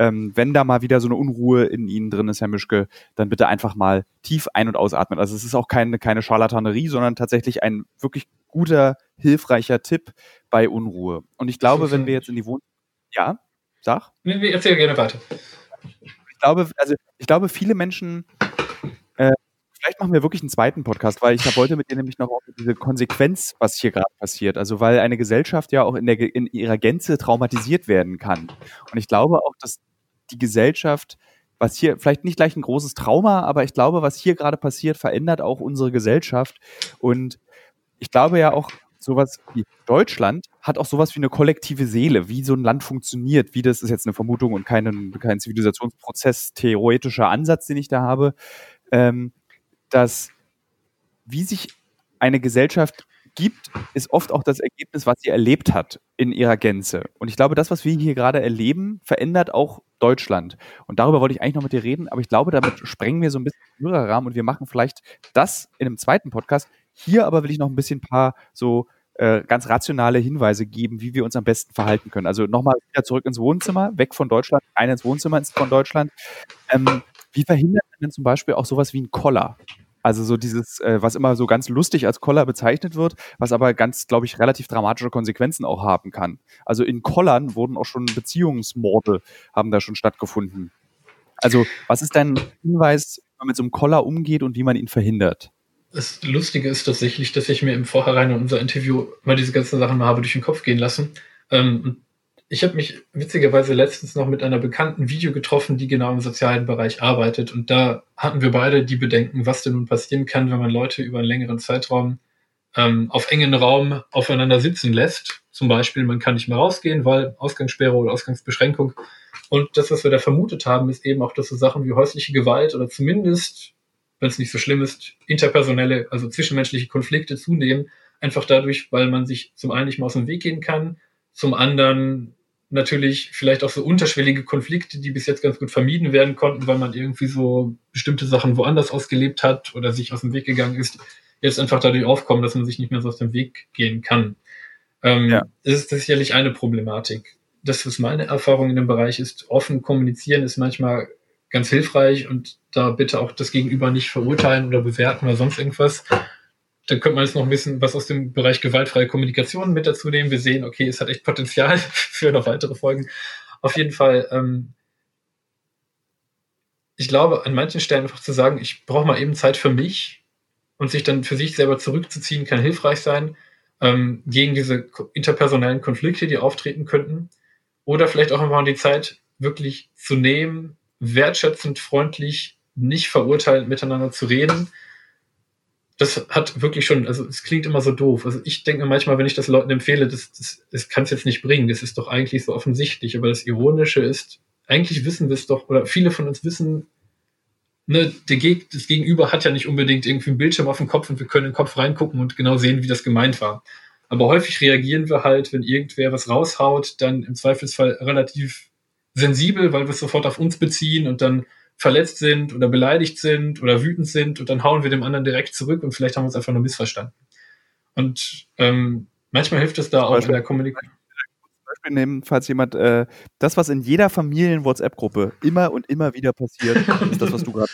ähm, wenn da mal wieder so eine Unruhe in Ihnen drin ist, Herr Mischke, dann bitte einfach mal tief ein- und ausatmen. Also es ist auch keine, keine Scharlatanerie, sondern tatsächlich ein wirklich guter, hilfreicher Tipp bei Unruhe. Und ich glaube, wenn wir jetzt in die Wohnung... Ja, sag? Nee, erzähl gerne weiter. Ich glaube, also ich glaube, viele Menschen äh, vielleicht machen wir wirklich einen zweiten Podcast, weil ich wollte mit dir nämlich noch auf diese Konsequenz, was hier gerade passiert. Also weil eine Gesellschaft ja auch in, der, in ihrer Gänze traumatisiert werden kann. Und ich glaube auch, dass die Gesellschaft, was hier vielleicht nicht gleich ein großes Trauma, aber ich glaube, was hier gerade passiert, verändert auch unsere Gesellschaft. Und ich glaube ja auch, sowas wie Deutschland hat auch sowas wie eine kollektive Seele, wie so ein Land funktioniert, wie das ist jetzt eine Vermutung und kein, kein Zivilisationsprozess theoretischer Ansatz, den ich da habe, ähm, dass wie sich eine Gesellschaft gibt, ist oft auch das Ergebnis, was sie erlebt hat in ihrer Gänze. Und ich glaube, das, was wir hier gerade erleben, verändert auch Deutschland. Und darüber wollte ich eigentlich noch mit dir reden, aber ich glaube, damit sprengen wir so ein bisschen den Hörerrahmen und wir machen vielleicht das in einem zweiten Podcast. Hier aber will ich noch ein bisschen ein paar so äh, ganz rationale Hinweise geben, wie wir uns am besten verhalten können. Also nochmal wieder zurück ins Wohnzimmer, weg von Deutschland, ein ins Wohnzimmer von Deutschland. Ähm, wie verhindert man denn zum Beispiel auch sowas wie ein Koller? Also so dieses, äh, was immer so ganz lustig als Koller bezeichnet wird, was aber ganz, glaube ich, relativ dramatische Konsequenzen auch haben kann. Also in Kollern wurden auch schon Beziehungsmorde, haben da schon stattgefunden. Also was ist dein Hinweis, wie man mit so einem Koller umgeht und wie man ihn verhindert? Das Lustige ist tatsächlich, dass ich mir im Vorhinein in unser Interview mal diese ganzen Sachen mal habe durch den Kopf gehen lassen. Ähm, ich habe mich witzigerweise letztens noch mit einer bekannten Video getroffen, die genau im sozialen Bereich arbeitet. Und da hatten wir beide die Bedenken, was denn nun passieren kann, wenn man Leute über einen längeren Zeitraum ähm, auf engen Raum aufeinander sitzen lässt. Zum Beispiel, man kann nicht mehr rausgehen, weil Ausgangssperre oder Ausgangsbeschränkung. Und das, was wir da vermutet haben, ist eben auch, dass so Sachen wie häusliche Gewalt oder zumindest, wenn es nicht so schlimm ist, interpersonelle, also zwischenmenschliche Konflikte zunehmen. Einfach dadurch, weil man sich zum einen nicht mehr aus dem Weg gehen kann, zum anderen natürlich vielleicht auch so unterschwellige Konflikte, die bis jetzt ganz gut vermieden werden konnten, weil man irgendwie so bestimmte Sachen woanders ausgelebt hat oder sich aus dem Weg gegangen ist, jetzt einfach dadurch aufkommen, dass man sich nicht mehr so aus dem Weg gehen kann. Ähm, ja. Das ist sicherlich eine Problematik. Das, was meine Erfahrung in dem Bereich ist, offen kommunizieren ist manchmal ganz hilfreich und da bitte auch das Gegenüber nicht verurteilen oder bewerten oder sonst irgendwas. da könnte man jetzt noch ein bisschen was aus dem Bereich gewaltfreie Kommunikation mit dazu nehmen. Wir sehen, okay, es hat echt Potenzial für noch weitere Folgen. Auf jeden Fall, ähm, ich glaube, an manchen Stellen einfach zu sagen, ich brauche mal eben Zeit für mich und sich dann für sich selber zurückzuziehen, kann hilfreich sein ähm, gegen diese interpersonellen Konflikte, die auftreten könnten. Oder vielleicht auch einfach die Zeit wirklich zu nehmen, wertschätzend, freundlich, nicht verurteilend miteinander zu reden. Das hat wirklich schon, also es klingt immer so doof. Also ich denke manchmal, wenn ich das Leuten empfehle, das, das, das kann es jetzt nicht bringen. Das ist doch eigentlich so offensichtlich. Aber das Ironische ist, eigentlich wissen wir es doch, oder viele von uns wissen, ne, der Geg das Gegenüber hat ja nicht unbedingt irgendwie einen Bildschirm auf dem Kopf und wir können in den Kopf reingucken und genau sehen, wie das gemeint war. Aber häufig reagieren wir halt, wenn irgendwer was raushaut, dann im Zweifelsfall relativ sensibel, weil wir es sofort auf uns beziehen und dann verletzt sind oder beleidigt sind oder wütend sind und dann hauen wir dem anderen direkt zurück und vielleicht haben wir uns einfach nur missverstanden. Und ähm, manchmal hilft es da auch in der Kommunikation. Beispiel nehmen, falls jemand, äh, das, was in jeder Familien-WhatsApp-Gruppe immer und immer wieder passiert, ist das, was du gerade.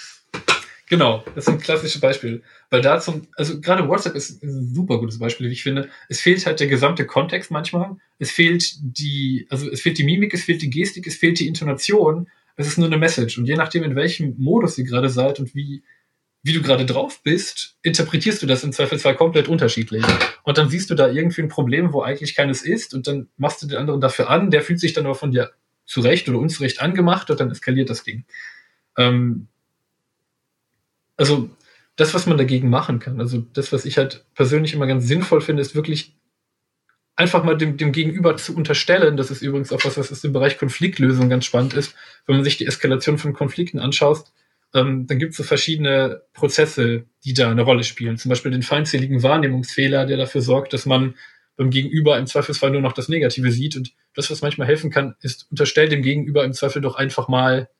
Genau, das ist ein klassisches Beispiel. Weil da zum, also gerade WhatsApp ist ein super gutes Beispiel, wie ich finde. Es fehlt halt der gesamte Kontext manchmal. Es fehlt die, also es fehlt die Mimik, es fehlt die Gestik, es fehlt die Intonation. Es ist nur eine Message. Und je nachdem, in welchem Modus ihr gerade seid und wie, wie du gerade drauf bist, interpretierst du das im Zweifelsfall komplett unterschiedlich. Und dann siehst du da irgendwie ein Problem, wo eigentlich keines ist, und dann machst du den anderen dafür an, der fühlt sich dann aber von dir zurecht oder unzurecht angemacht und dann eskaliert das Ding. Ähm, also das, was man dagegen machen kann, also das, was ich halt persönlich immer ganz sinnvoll finde, ist wirklich einfach mal dem, dem Gegenüber zu unterstellen, das ist übrigens auch was, was im Bereich Konfliktlösung ganz spannend ist, wenn man sich die Eskalation von Konflikten anschaut, ähm, dann gibt es so verschiedene Prozesse, die da eine Rolle spielen. Zum Beispiel den feindseligen Wahrnehmungsfehler, der dafür sorgt, dass man beim Gegenüber im Zweifelsfall nur noch das Negative sieht. Und das, was manchmal helfen kann, ist, unterstell dem Gegenüber im Zweifel doch einfach mal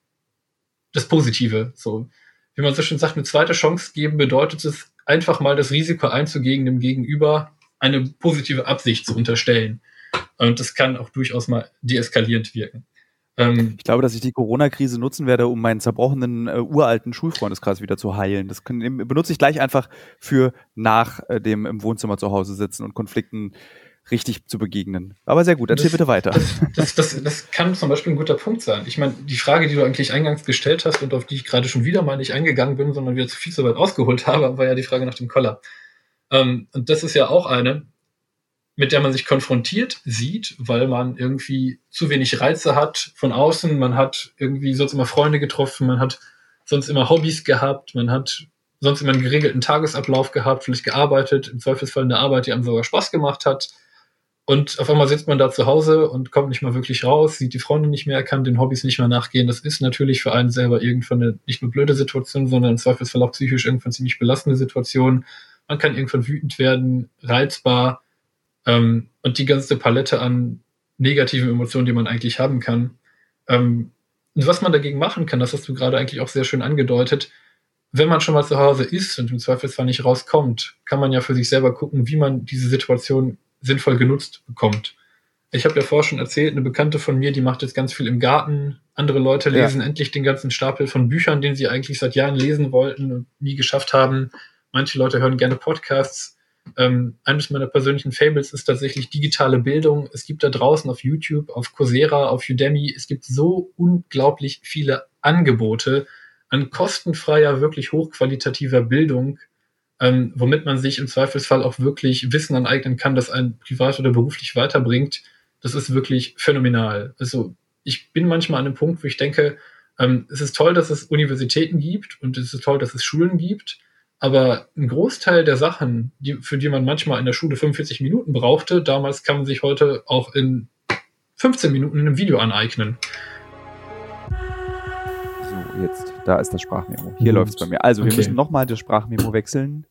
das Positive. So, wie man so schön sagt, eine zweite Chance geben bedeutet es, einfach mal das Risiko einzugehen, dem Gegenüber eine positive Absicht zu unterstellen. Und das kann auch durchaus mal deeskalierend wirken. Ähm, ich glaube, dass ich die Corona-Krise nutzen werde, um meinen zerbrochenen äh, uralten Schulfreundeskreis wieder zu heilen. Das kann, benutze ich gleich einfach für nach äh, dem im Wohnzimmer zu Hause sitzen und Konflikten richtig zu begegnen. Aber sehr gut, erzähl das, bitte weiter. Das, das, das, kann zum Beispiel ein guter Punkt sein. Ich meine, die Frage, die du eigentlich eingangs gestellt hast und auf die ich gerade schon wieder mal nicht eingegangen bin, sondern wieder zu viel zu weit ausgeholt habe, war ja die Frage nach dem Koller. Ähm, und das ist ja auch eine, mit der man sich konfrontiert sieht, weil man irgendwie zu wenig Reize hat von außen, man hat irgendwie sonst immer Freunde getroffen, man hat sonst immer Hobbys gehabt, man hat sonst immer einen geregelten Tagesablauf gehabt, vielleicht gearbeitet, im Zweifelsfall eine Arbeit, die einem sogar Spaß gemacht hat. Und auf einmal sitzt man da zu Hause und kommt nicht mal wirklich raus, sieht die Freunde nicht mehr, kann den Hobbys nicht mehr nachgehen. Das ist natürlich für einen selber irgendwann eine nicht nur blöde Situation, sondern im Zweifelsfall auch psychisch irgendwann ziemlich belastende Situation. Man kann irgendwann wütend werden, reizbar, ähm, und die ganze Palette an negativen Emotionen, die man eigentlich haben kann. Ähm, und was man dagegen machen kann, das hast du gerade eigentlich auch sehr schön angedeutet, wenn man schon mal zu Hause ist und im Zweifelsfall nicht rauskommt, kann man ja für sich selber gucken, wie man diese Situation sinnvoll genutzt bekommt. Ich habe ja vorher schon erzählt, eine Bekannte von mir, die macht jetzt ganz viel im Garten. Andere Leute lesen ja. endlich den ganzen Stapel von Büchern, den sie eigentlich seit Jahren lesen wollten und nie geschafft haben. Manche Leute hören gerne Podcasts. Ähm, eines meiner persönlichen Fables ist tatsächlich digitale Bildung. Es gibt da draußen auf YouTube, auf Coursera, auf Udemy, es gibt so unglaublich viele Angebote an kostenfreier, wirklich hochqualitativer Bildung, ähm, womit man sich im Zweifelsfall auch wirklich Wissen aneignen kann, das einen privat oder beruflich weiterbringt. Das ist wirklich phänomenal. Also ich bin manchmal an einem Punkt, wo ich denke, ähm, es ist toll, dass es Universitäten gibt und es ist toll, dass es Schulen gibt. Aber ein Großteil der Sachen, die, für die man manchmal in der Schule 45 Minuten brauchte, damals kann man sich heute auch in 15 Minuten in einem Video aneignen. So, jetzt, da ist das Sprachmemo. Hier läuft es bei mir. Also, wir okay. müssen nochmal das Sprachmemo wechseln.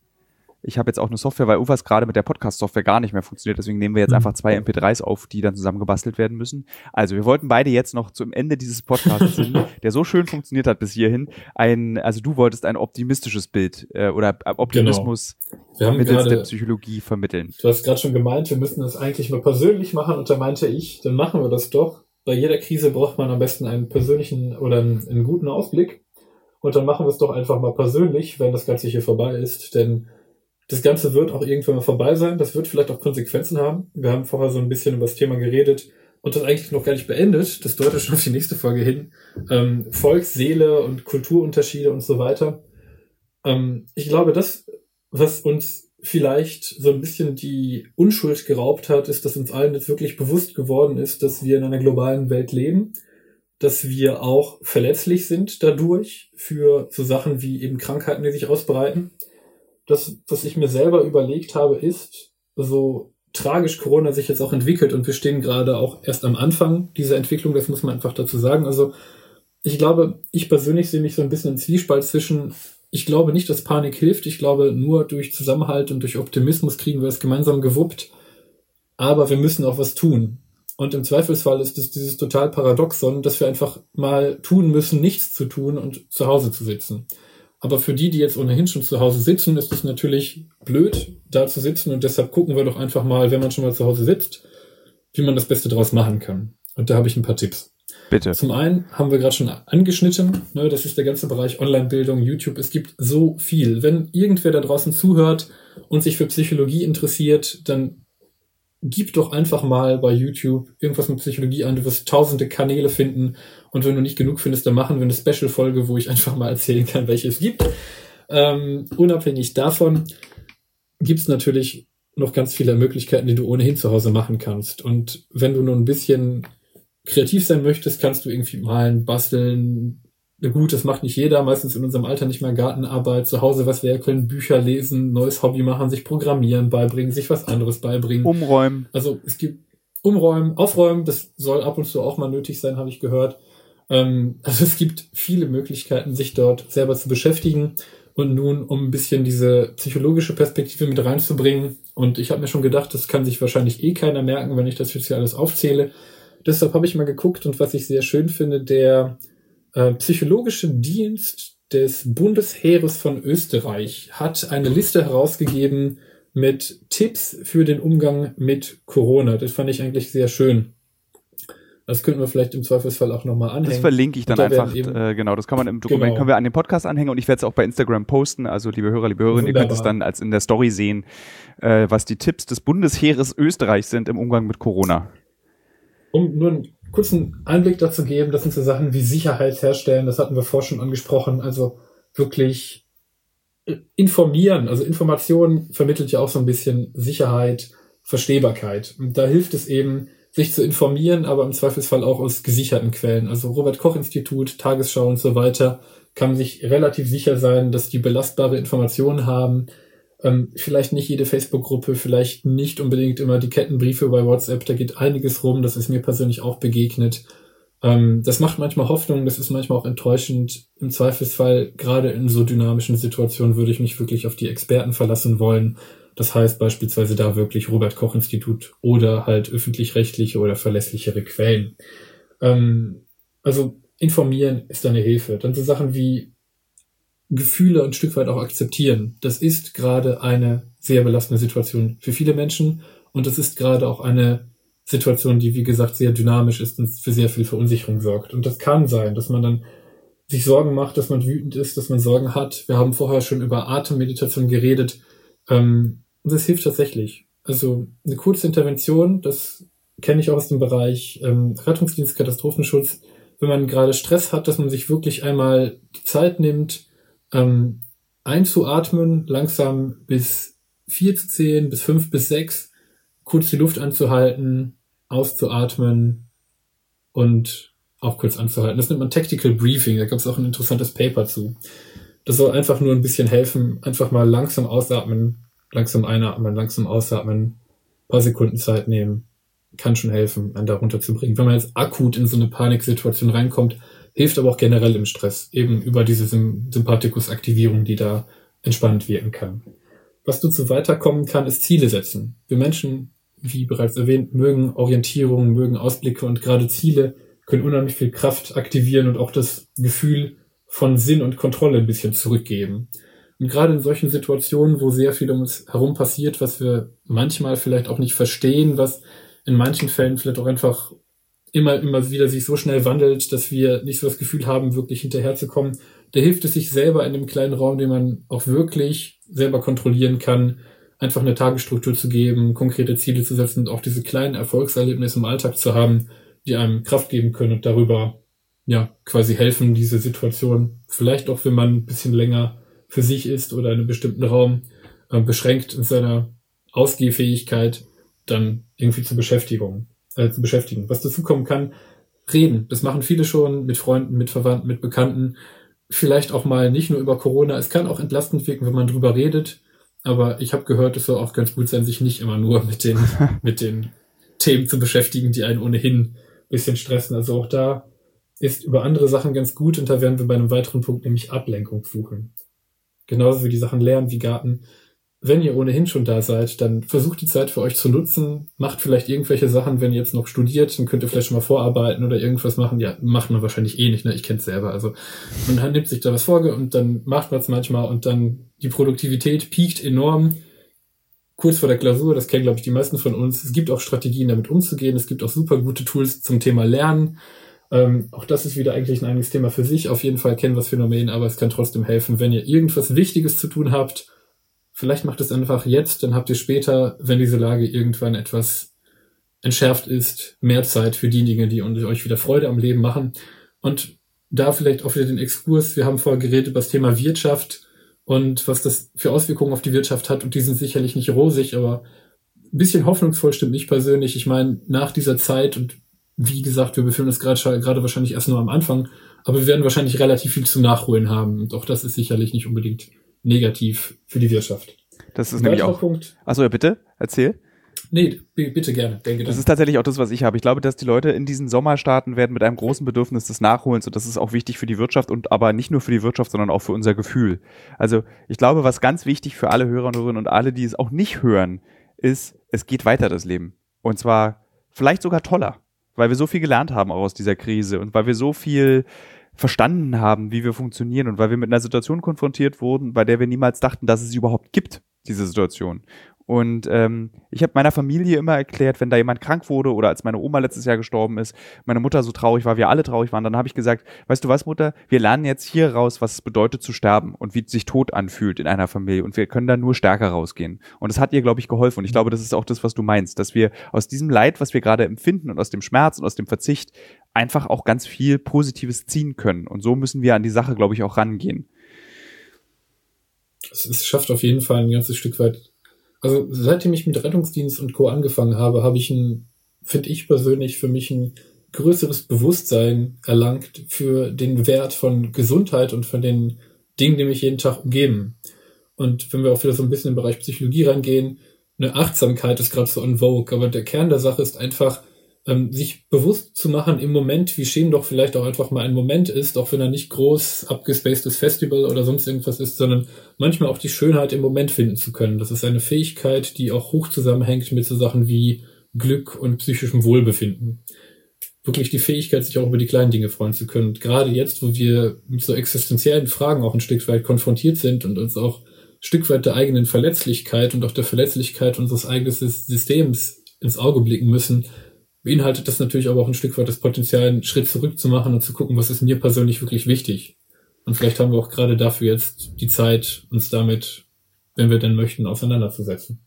Ich habe jetzt auch eine Software, weil UFAS gerade mit der Podcast-Software gar nicht mehr funktioniert. Deswegen nehmen wir jetzt mhm. einfach zwei MP3s auf, die dann zusammen gebastelt werden müssen. Also wir wollten beide jetzt noch zum Ende dieses Podcasts, der so schön funktioniert hat bis hierhin, ein, also du wolltest ein optimistisches Bild äh, oder Optimismus genau. mittels grade, der Psychologie vermitteln. Du hast gerade schon gemeint, wir müssen das eigentlich mal persönlich machen und da meinte ich, dann machen wir das doch. Bei jeder Krise braucht man am besten einen persönlichen oder einen, einen guten Ausblick. Und dann machen wir es doch einfach mal persönlich, wenn das Ganze hier vorbei ist. Denn Das Ganze wird auch irgendwann mal vorbei sein. Das wird vielleicht auch Konsequenzen haben. Wir haben vorher so ein bisschen über das Thema geredet und das eigentlich noch gar nicht beendet. Das deutet schon auf die nächste Folge hin. Ähm, Volksseele und Kulturunterschiede und so weiter. Ähm, ich glaube, das, was uns vielleicht so ein bisschen die Unschuld geraubt hat, ist, dass uns allen jetzt wirklich bewusst geworden ist, dass wir in einer globalen Welt leben, dass wir auch verletzlich sind dadurch für so Sachen wie eben Krankheiten, die sich ausbreiten. Das, was ich mir selber überlegt habe, ist, so tragisch Corona sich jetzt auch entwickelt und wir stehen gerade auch erst am Anfang dieser Entwicklung, das muss man einfach dazu sagen. Also ich glaube, ich persönlich sehe mich so ein bisschen im Zwiespalt zwischen ich glaube nicht, dass Panik hilft. Ich glaube, nur durch Zusammenhalt und durch Optimismus kriegen wir es gemeinsam gewuppt. Aber wir müssen auch was tun. Und im Zweifelsfall ist es dieses total Paradoxon, dass wir einfach mal tun müssen, nichts zu tun und zu Hause zu sitzen. Aber für die, die jetzt ohnehin schon zu Hause sitzen, ist es natürlich blöd, da zu sitzen. Und deshalb gucken wir doch einfach mal, wenn man schon mal zu Hause sitzt, wie man das Beste daraus machen kann. Und da habe ich ein paar Tipps. Bitte. Zum einen haben wir gerade schon angeschnitten, ne, das ist der ganze Bereich Online-Bildung, YouTube. Es gibt so viel. Wenn irgendwer da draußen zuhört und sich für Psychologie interessiert, dann gib doch einfach mal bei YouTube irgendwas mit Psychologie an. Du wirst tausende Kanäle finden. Und wenn du nicht genug findest, dann machen wir eine Special-Folge, wo ich einfach mal erzählen kann, welche es gibt. Ähm, unabhängig davon gibt es natürlich noch ganz viele Möglichkeiten, die du ohnehin zu Hause machen kannst. Und wenn du nur ein bisschen kreativ sein möchtest, kannst du irgendwie malen, basteln. Gut, das macht nicht jeder, meistens in unserem Alter nicht mehr Gartenarbeit, zu Hause was werkeln, Bücher lesen, neues Hobby machen, sich Programmieren beibringen, sich was anderes beibringen. Umräumen. Also es gibt Umräumen, Aufräumen, das soll ab und zu auch mal nötig sein, habe ich gehört. Ähm, also es gibt viele Möglichkeiten, sich dort selber zu beschäftigen. Und nun, um ein bisschen diese psychologische Perspektive mit reinzubringen, und ich habe mir schon gedacht, das kann sich wahrscheinlich eh keiner merken, wenn ich das jetzt hier alles aufzähle. Deshalb habe ich mal geguckt und was ich sehr schön finde, der äh, psychologische Dienst des Bundesheeres von Österreich hat eine Liste herausgegeben mit Tipps für den Umgang mit Corona. Das fand ich eigentlich sehr schön. Das könnten wir vielleicht im Zweifelsfall auch nochmal anhängen. Das verlinke ich dann da einfach. Äh, genau, das kann man im Dokument, genau. können wir an den Podcast anhängen und ich werde es auch bei Instagram posten. Also liebe Hörer, liebe Hörerinnen, ihr könnt es dann als in der Story sehen, äh, was die Tipps des Bundesheeres Österreich sind im Umgang mit Corona um nur einen kurzen Einblick dazu geben, das sind so Sachen wie Sicherheit herstellen, das hatten wir vorher schon angesprochen, also wirklich äh, informieren, also Information vermittelt ja auch so ein bisschen Sicherheit, Verstehbarkeit. Und da hilft es eben, sich zu informieren, aber im Zweifelsfall auch aus gesicherten Quellen. Also Robert Koch Institut, Tagesschau und so weiter, kann sich relativ sicher sein, dass die belastbare Informationen haben, ähm, vielleicht nicht jede Facebook-Gruppe, vielleicht nicht unbedingt immer die Kettenbriefe bei WhatsApp, da geht einiges rum, das ist mir persönlich auch begegnet. Ähm, das macht manchmal Hoffnung, das ist manchmal auch enttäuschend. Im Zweifelsfall, gerade in so dynamischen Situationen, würde ich mich wirklich auf die Experten verlassen wollen. Das heißt beispielsweise da wirklich Robert Koch Institut oder halt öffentlich-rechtliche oder verlässlichere Quellen. Ähm, also informieren ist eine Hilfe. Dann so Sachen wie Gefühle ein Stück weit auch akzeptieren. Das ist gerade eine sehr belastende Situation für viele Menschen und das ist gerade auch eine Situation, die wie gesagt sehr dynamisch ist und für sehr viel Verunsicherung sorgt. Und das kann sein, dass man dann sich Sorgen macht, dass man wütend ist, dass man Sorgen hat. Wir haben vorher schon über Atemmeditation geredet. Ähm, und das hilft tatsächlich. Also eine kurze Intervention, das kenne ich auch aus dem Bereich ähm, Rettungsdienst, Katastrophenschutz. Wenn man gerade Stress hat, dass man sich wirklich einmal die Zeit nimmt, ähm, einzuatmen, langsam bis vier zu zählen, bis fünf bis sechs, kurz die Luft anzuhalten, auszuatmen und auch kurz anzuhalten. Das nennt man Tactical Briefing, da gab es auch ein interessantes Paper zu. Das soll einfach nur ein bisschen helfen, einfach mal langsam ausatmen, langsam einatmen, langsam ausatmen, paar Sekunden Zeit nehmen, kann schon helfen, einen da runterzubringen. Wenn man jetzt akut in so eine Paniksituation reinkommt, hilft aber auch generell im Stress, eben über diese Sympathikus-Aktivierung, die da entspannt wirken kann. Was dazu weiterkommen kann, ist Ziele setzen. Wir Menschen, wie bereits erwähnt, mögen Orientierung, mögen Ausblicke und gerade Ziele können unheimlich viel Kraft aktivieren und auch das Gefühl von Sinn und Kontrolle ein bisschen zurückgeben. Und gerade in solchen Situationen, wo sehr viel um uns herum passiert, was wir manchmal vielleicht auch nicht verstehen, was in manchen Fällen vielleicht auch einfach immer, immer wieder sich so schnell wandelt, dass wir nicht so das Gefühl haben, wirklich hinterherzukommen. Da hilft es sich selber in einem kleinen Raum, den man auch wirklich selber kontrollieren kann, einfach eine Tagesstruktur zu geben, konkrete Ziele zu setzen und auch diese kleinen Erfolgserlebnisse im Alltag zu haben, die einem Kraft geben können und darüber ja quasi helfen, diese Situation vielleicht auch, wenn man ein bisschen länger für sich ist oder in einem bestimmten Raum äh, beschränkt in seiner Ausgehfähigkeit, dann irgendwie zur Beschäftigung, äh, zu beschäftigen. Was dazu kommen kann, reden. Das machen viele schon mit Freunden, mit Verwandten, mit Bekannten. Vielleicht auch mal nicht nur über Corona. Es kann auch entlastend wirken, wenn man drüber redet. Aber ich habe gehört, es soll auch ganz gut sein, sich nicht immer nur mit den, mit den Themen zu beschäftigen, die einen ohnehin ein bisschen stressen. Also auch da ist über andere Sachen ganz gut und da werden wir bei einem weiteren Punkt, nämlich Ablenkung suchen. Genauso wie die Sachen lernen wie Garten wenn ihr ohnehin schon da seid, dann versucht die Zeit für euch zu nutzen. Macht vielleicht irgendwelche Sachen, wenn ihr jetzt noch studiert, dann könnt ihr vielleicht schon mal vorarbeiten oder irgendwas machen. Ja, macht man wahrscheinlich eh nicht, ne? Ich kenne es selber. Also man nimmt sich da was vor und dann macht man es manchmal und dann die Produktivität piekt enorm. Kurz vor der Klausur, das kennen, glaube ich, die meisten von uns. Es gibt auch Strategien, damit umzugehen. Es gibt auch super gute Tools zum Thema Lernen. Ähm, auch das ist wieder eigentlich ein eigenes Thema für sich. Auf jeden Fall kennen wir das Phänomen, aber es kann trotzdem helfen, wenn ihr irgendwas Wichtiges zu tun habt Vielleicht macht es einfach jetzt, dann habt ihr später, wenn diese Lage irgendwann etwas entschärft ist, mehr Zeit für die Dinge, die euch wieder Freude am Leben machen. Und da vielleicht auch wieder den Exkurs. Wir haben vorher geredet über das Thema Wirtschaft und was das für Auswirkungen auf die Wirtschaft hat. Und die sind sicherlich nicht rosig, aber ein bisschen hoffnungsvoll stimmt mich persönlich. Ich meine, nach dieser Zeit und wie gesagt, wir befinden uns gerade gerade wahrscheinlich erst nur am Anfang, aber wir werden wahrscheinlich relativ viel zu nachholen haben. Und auch das ist sicherlich nicht unbedingt negativ für die Wirtschaft. Das ist Ein nämlich auch. Punkt. Achso, ja, bitte, erzähl. Nee, bitte gerne. Denke das dann. ist tatsächlich auch das, was ich habe. Ich glaube, dass die Leute in diesen Sommer starten werden mit einem großen Bedürfnis des Nachholens und das ist auch wichtig für die Wirtschaft und aber nicht nur für die Wirtschaft, sondern auch für unser Gefühl. Also ich glaube, was ganz wichtig für alle Hörerinnen und alle, die es auch nicht hören, ist, es geht weiter das Leben. Und zwar vielleicht sogar toller, weil wir so viel gelernt haben auch aus dieser Krise und weil wir so viel verstanden haben, wie wir funktionieren und weil wir mit einer Situation konfrontiert wurden, bei der wir niemals dachten, dass es sie überhaupt gibt, diese Situation. Und ähm, ich habe meiner Familie immer erklärt, wenn da jemand krank wurde oder als meine Oma letztes Jahr gestorben ist, meine Mutter so traurig war, wir alle traurig waren, dann habe ich gesagt, weißt du was, Mutter, wir lernen jetzt hier raus, was es bedeutet zu sterben und wie sich Tod anfühlt in einer Familie und wir können da nur stärker rausgehen. Und das hat ihr, glaube ich, geholfen. Und ich glaube, das ist auch das, was du meinst, dass wir aus diesem Leid, was wir gerade empfinden und aus dem Schmerz und aus dem Verzicht einfach auch ganz viel Positives ziehen können. Und so müssen wir an die Sache, glaube ich, auch rangehen. Es schafft auf jeden Fall ein ganzes Stück weit also seitdem ich mit Rettungsdienst und Co. angefangen habe, habe ich ein, finde ich persönlich, für mich ein größeres Bewusstsein erlangt für den Wert von Gesundheit und von den Dingen, die mich jeden Tag umgeben. Und wenn wir auch wieder so ein bisschen im Bereich Psychologie reingehen, eine Achtsamkeit ist gerade so on vogue, aber der Kern der Sache ist einfach, ähm, sich bewusst zu machen im Moment, wie schön doch vielleicht auch einfach mal ein Moment ist, auch wenn er nicht groß abgespacedes Festival oder sonst irgendwas ist, sondern manchmal auch die Schönheit im Moment finden zu können. Das ist eine Fähigkeit, die auch hoch zusammenhängt mit so Sachen wie Glück und psychischem Wohlbefinden. Wirklich die Fähigkeit, sich auch über die kleinen Dinge freuen zu können. Und gerade jetzt, wo wir mit so existenziellen Fragen auch ein Stück weit konfrontiert sind und uns auch ein Stück weit der eigenen Verletzlichkeit und auch der Verletzlichkeit unseres eigenen Systems ins Auge blicken müssen, beinhaltet das natürlich aber auch ein Stück weit das Potenzial, einen Schritt zurück zu machen und zu gucken, was ist mir persönlich wirklich wichtig. Und vielleicht haben wir auch gerade dafür jetzt die Zeit, uns damit, wenn wir denn möchten, auseinanderzusetzen.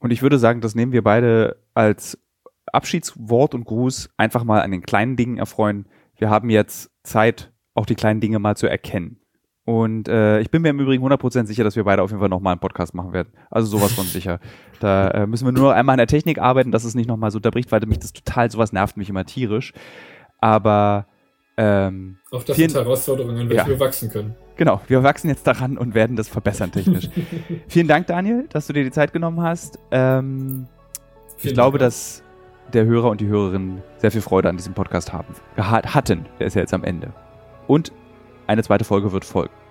Und ich würde sagen, das nehmen wir beide als Abschiedswort und Gruß einfach mal an den kleinen Dingen erfreuen. Wir haben jetzt Zeit, auch die kleinen Dinge mal zu erkennen. Und äh, ich bin mir im Übrigen 100% sicher, dass wir beide auf jeden Fall nochmal einen Podcast machen werden. Also sowas von sicher. Da äh, müssen wir nur einmal an der Technik arbeiten, dass es nicht nochmal so unterbricht, weil mich das total, sowas nervt mich immer tierisch. Aber ähm, auch das vielen, sind Herausforderungen, an welche ja. wir wachsen können. Genau, wir wachsen jetzt daran und werden das verbessern technisch. vielen Dank, Daniel, dass du dir die Zeit genommen hast. Ähm, ich glaube, Dank. dass der Hörer und die Hörerin sehr viel Freude an diesem Podcast haben, hatten. Der ist ja jetzt am Ende. Und eine zweite Folge wird folgen.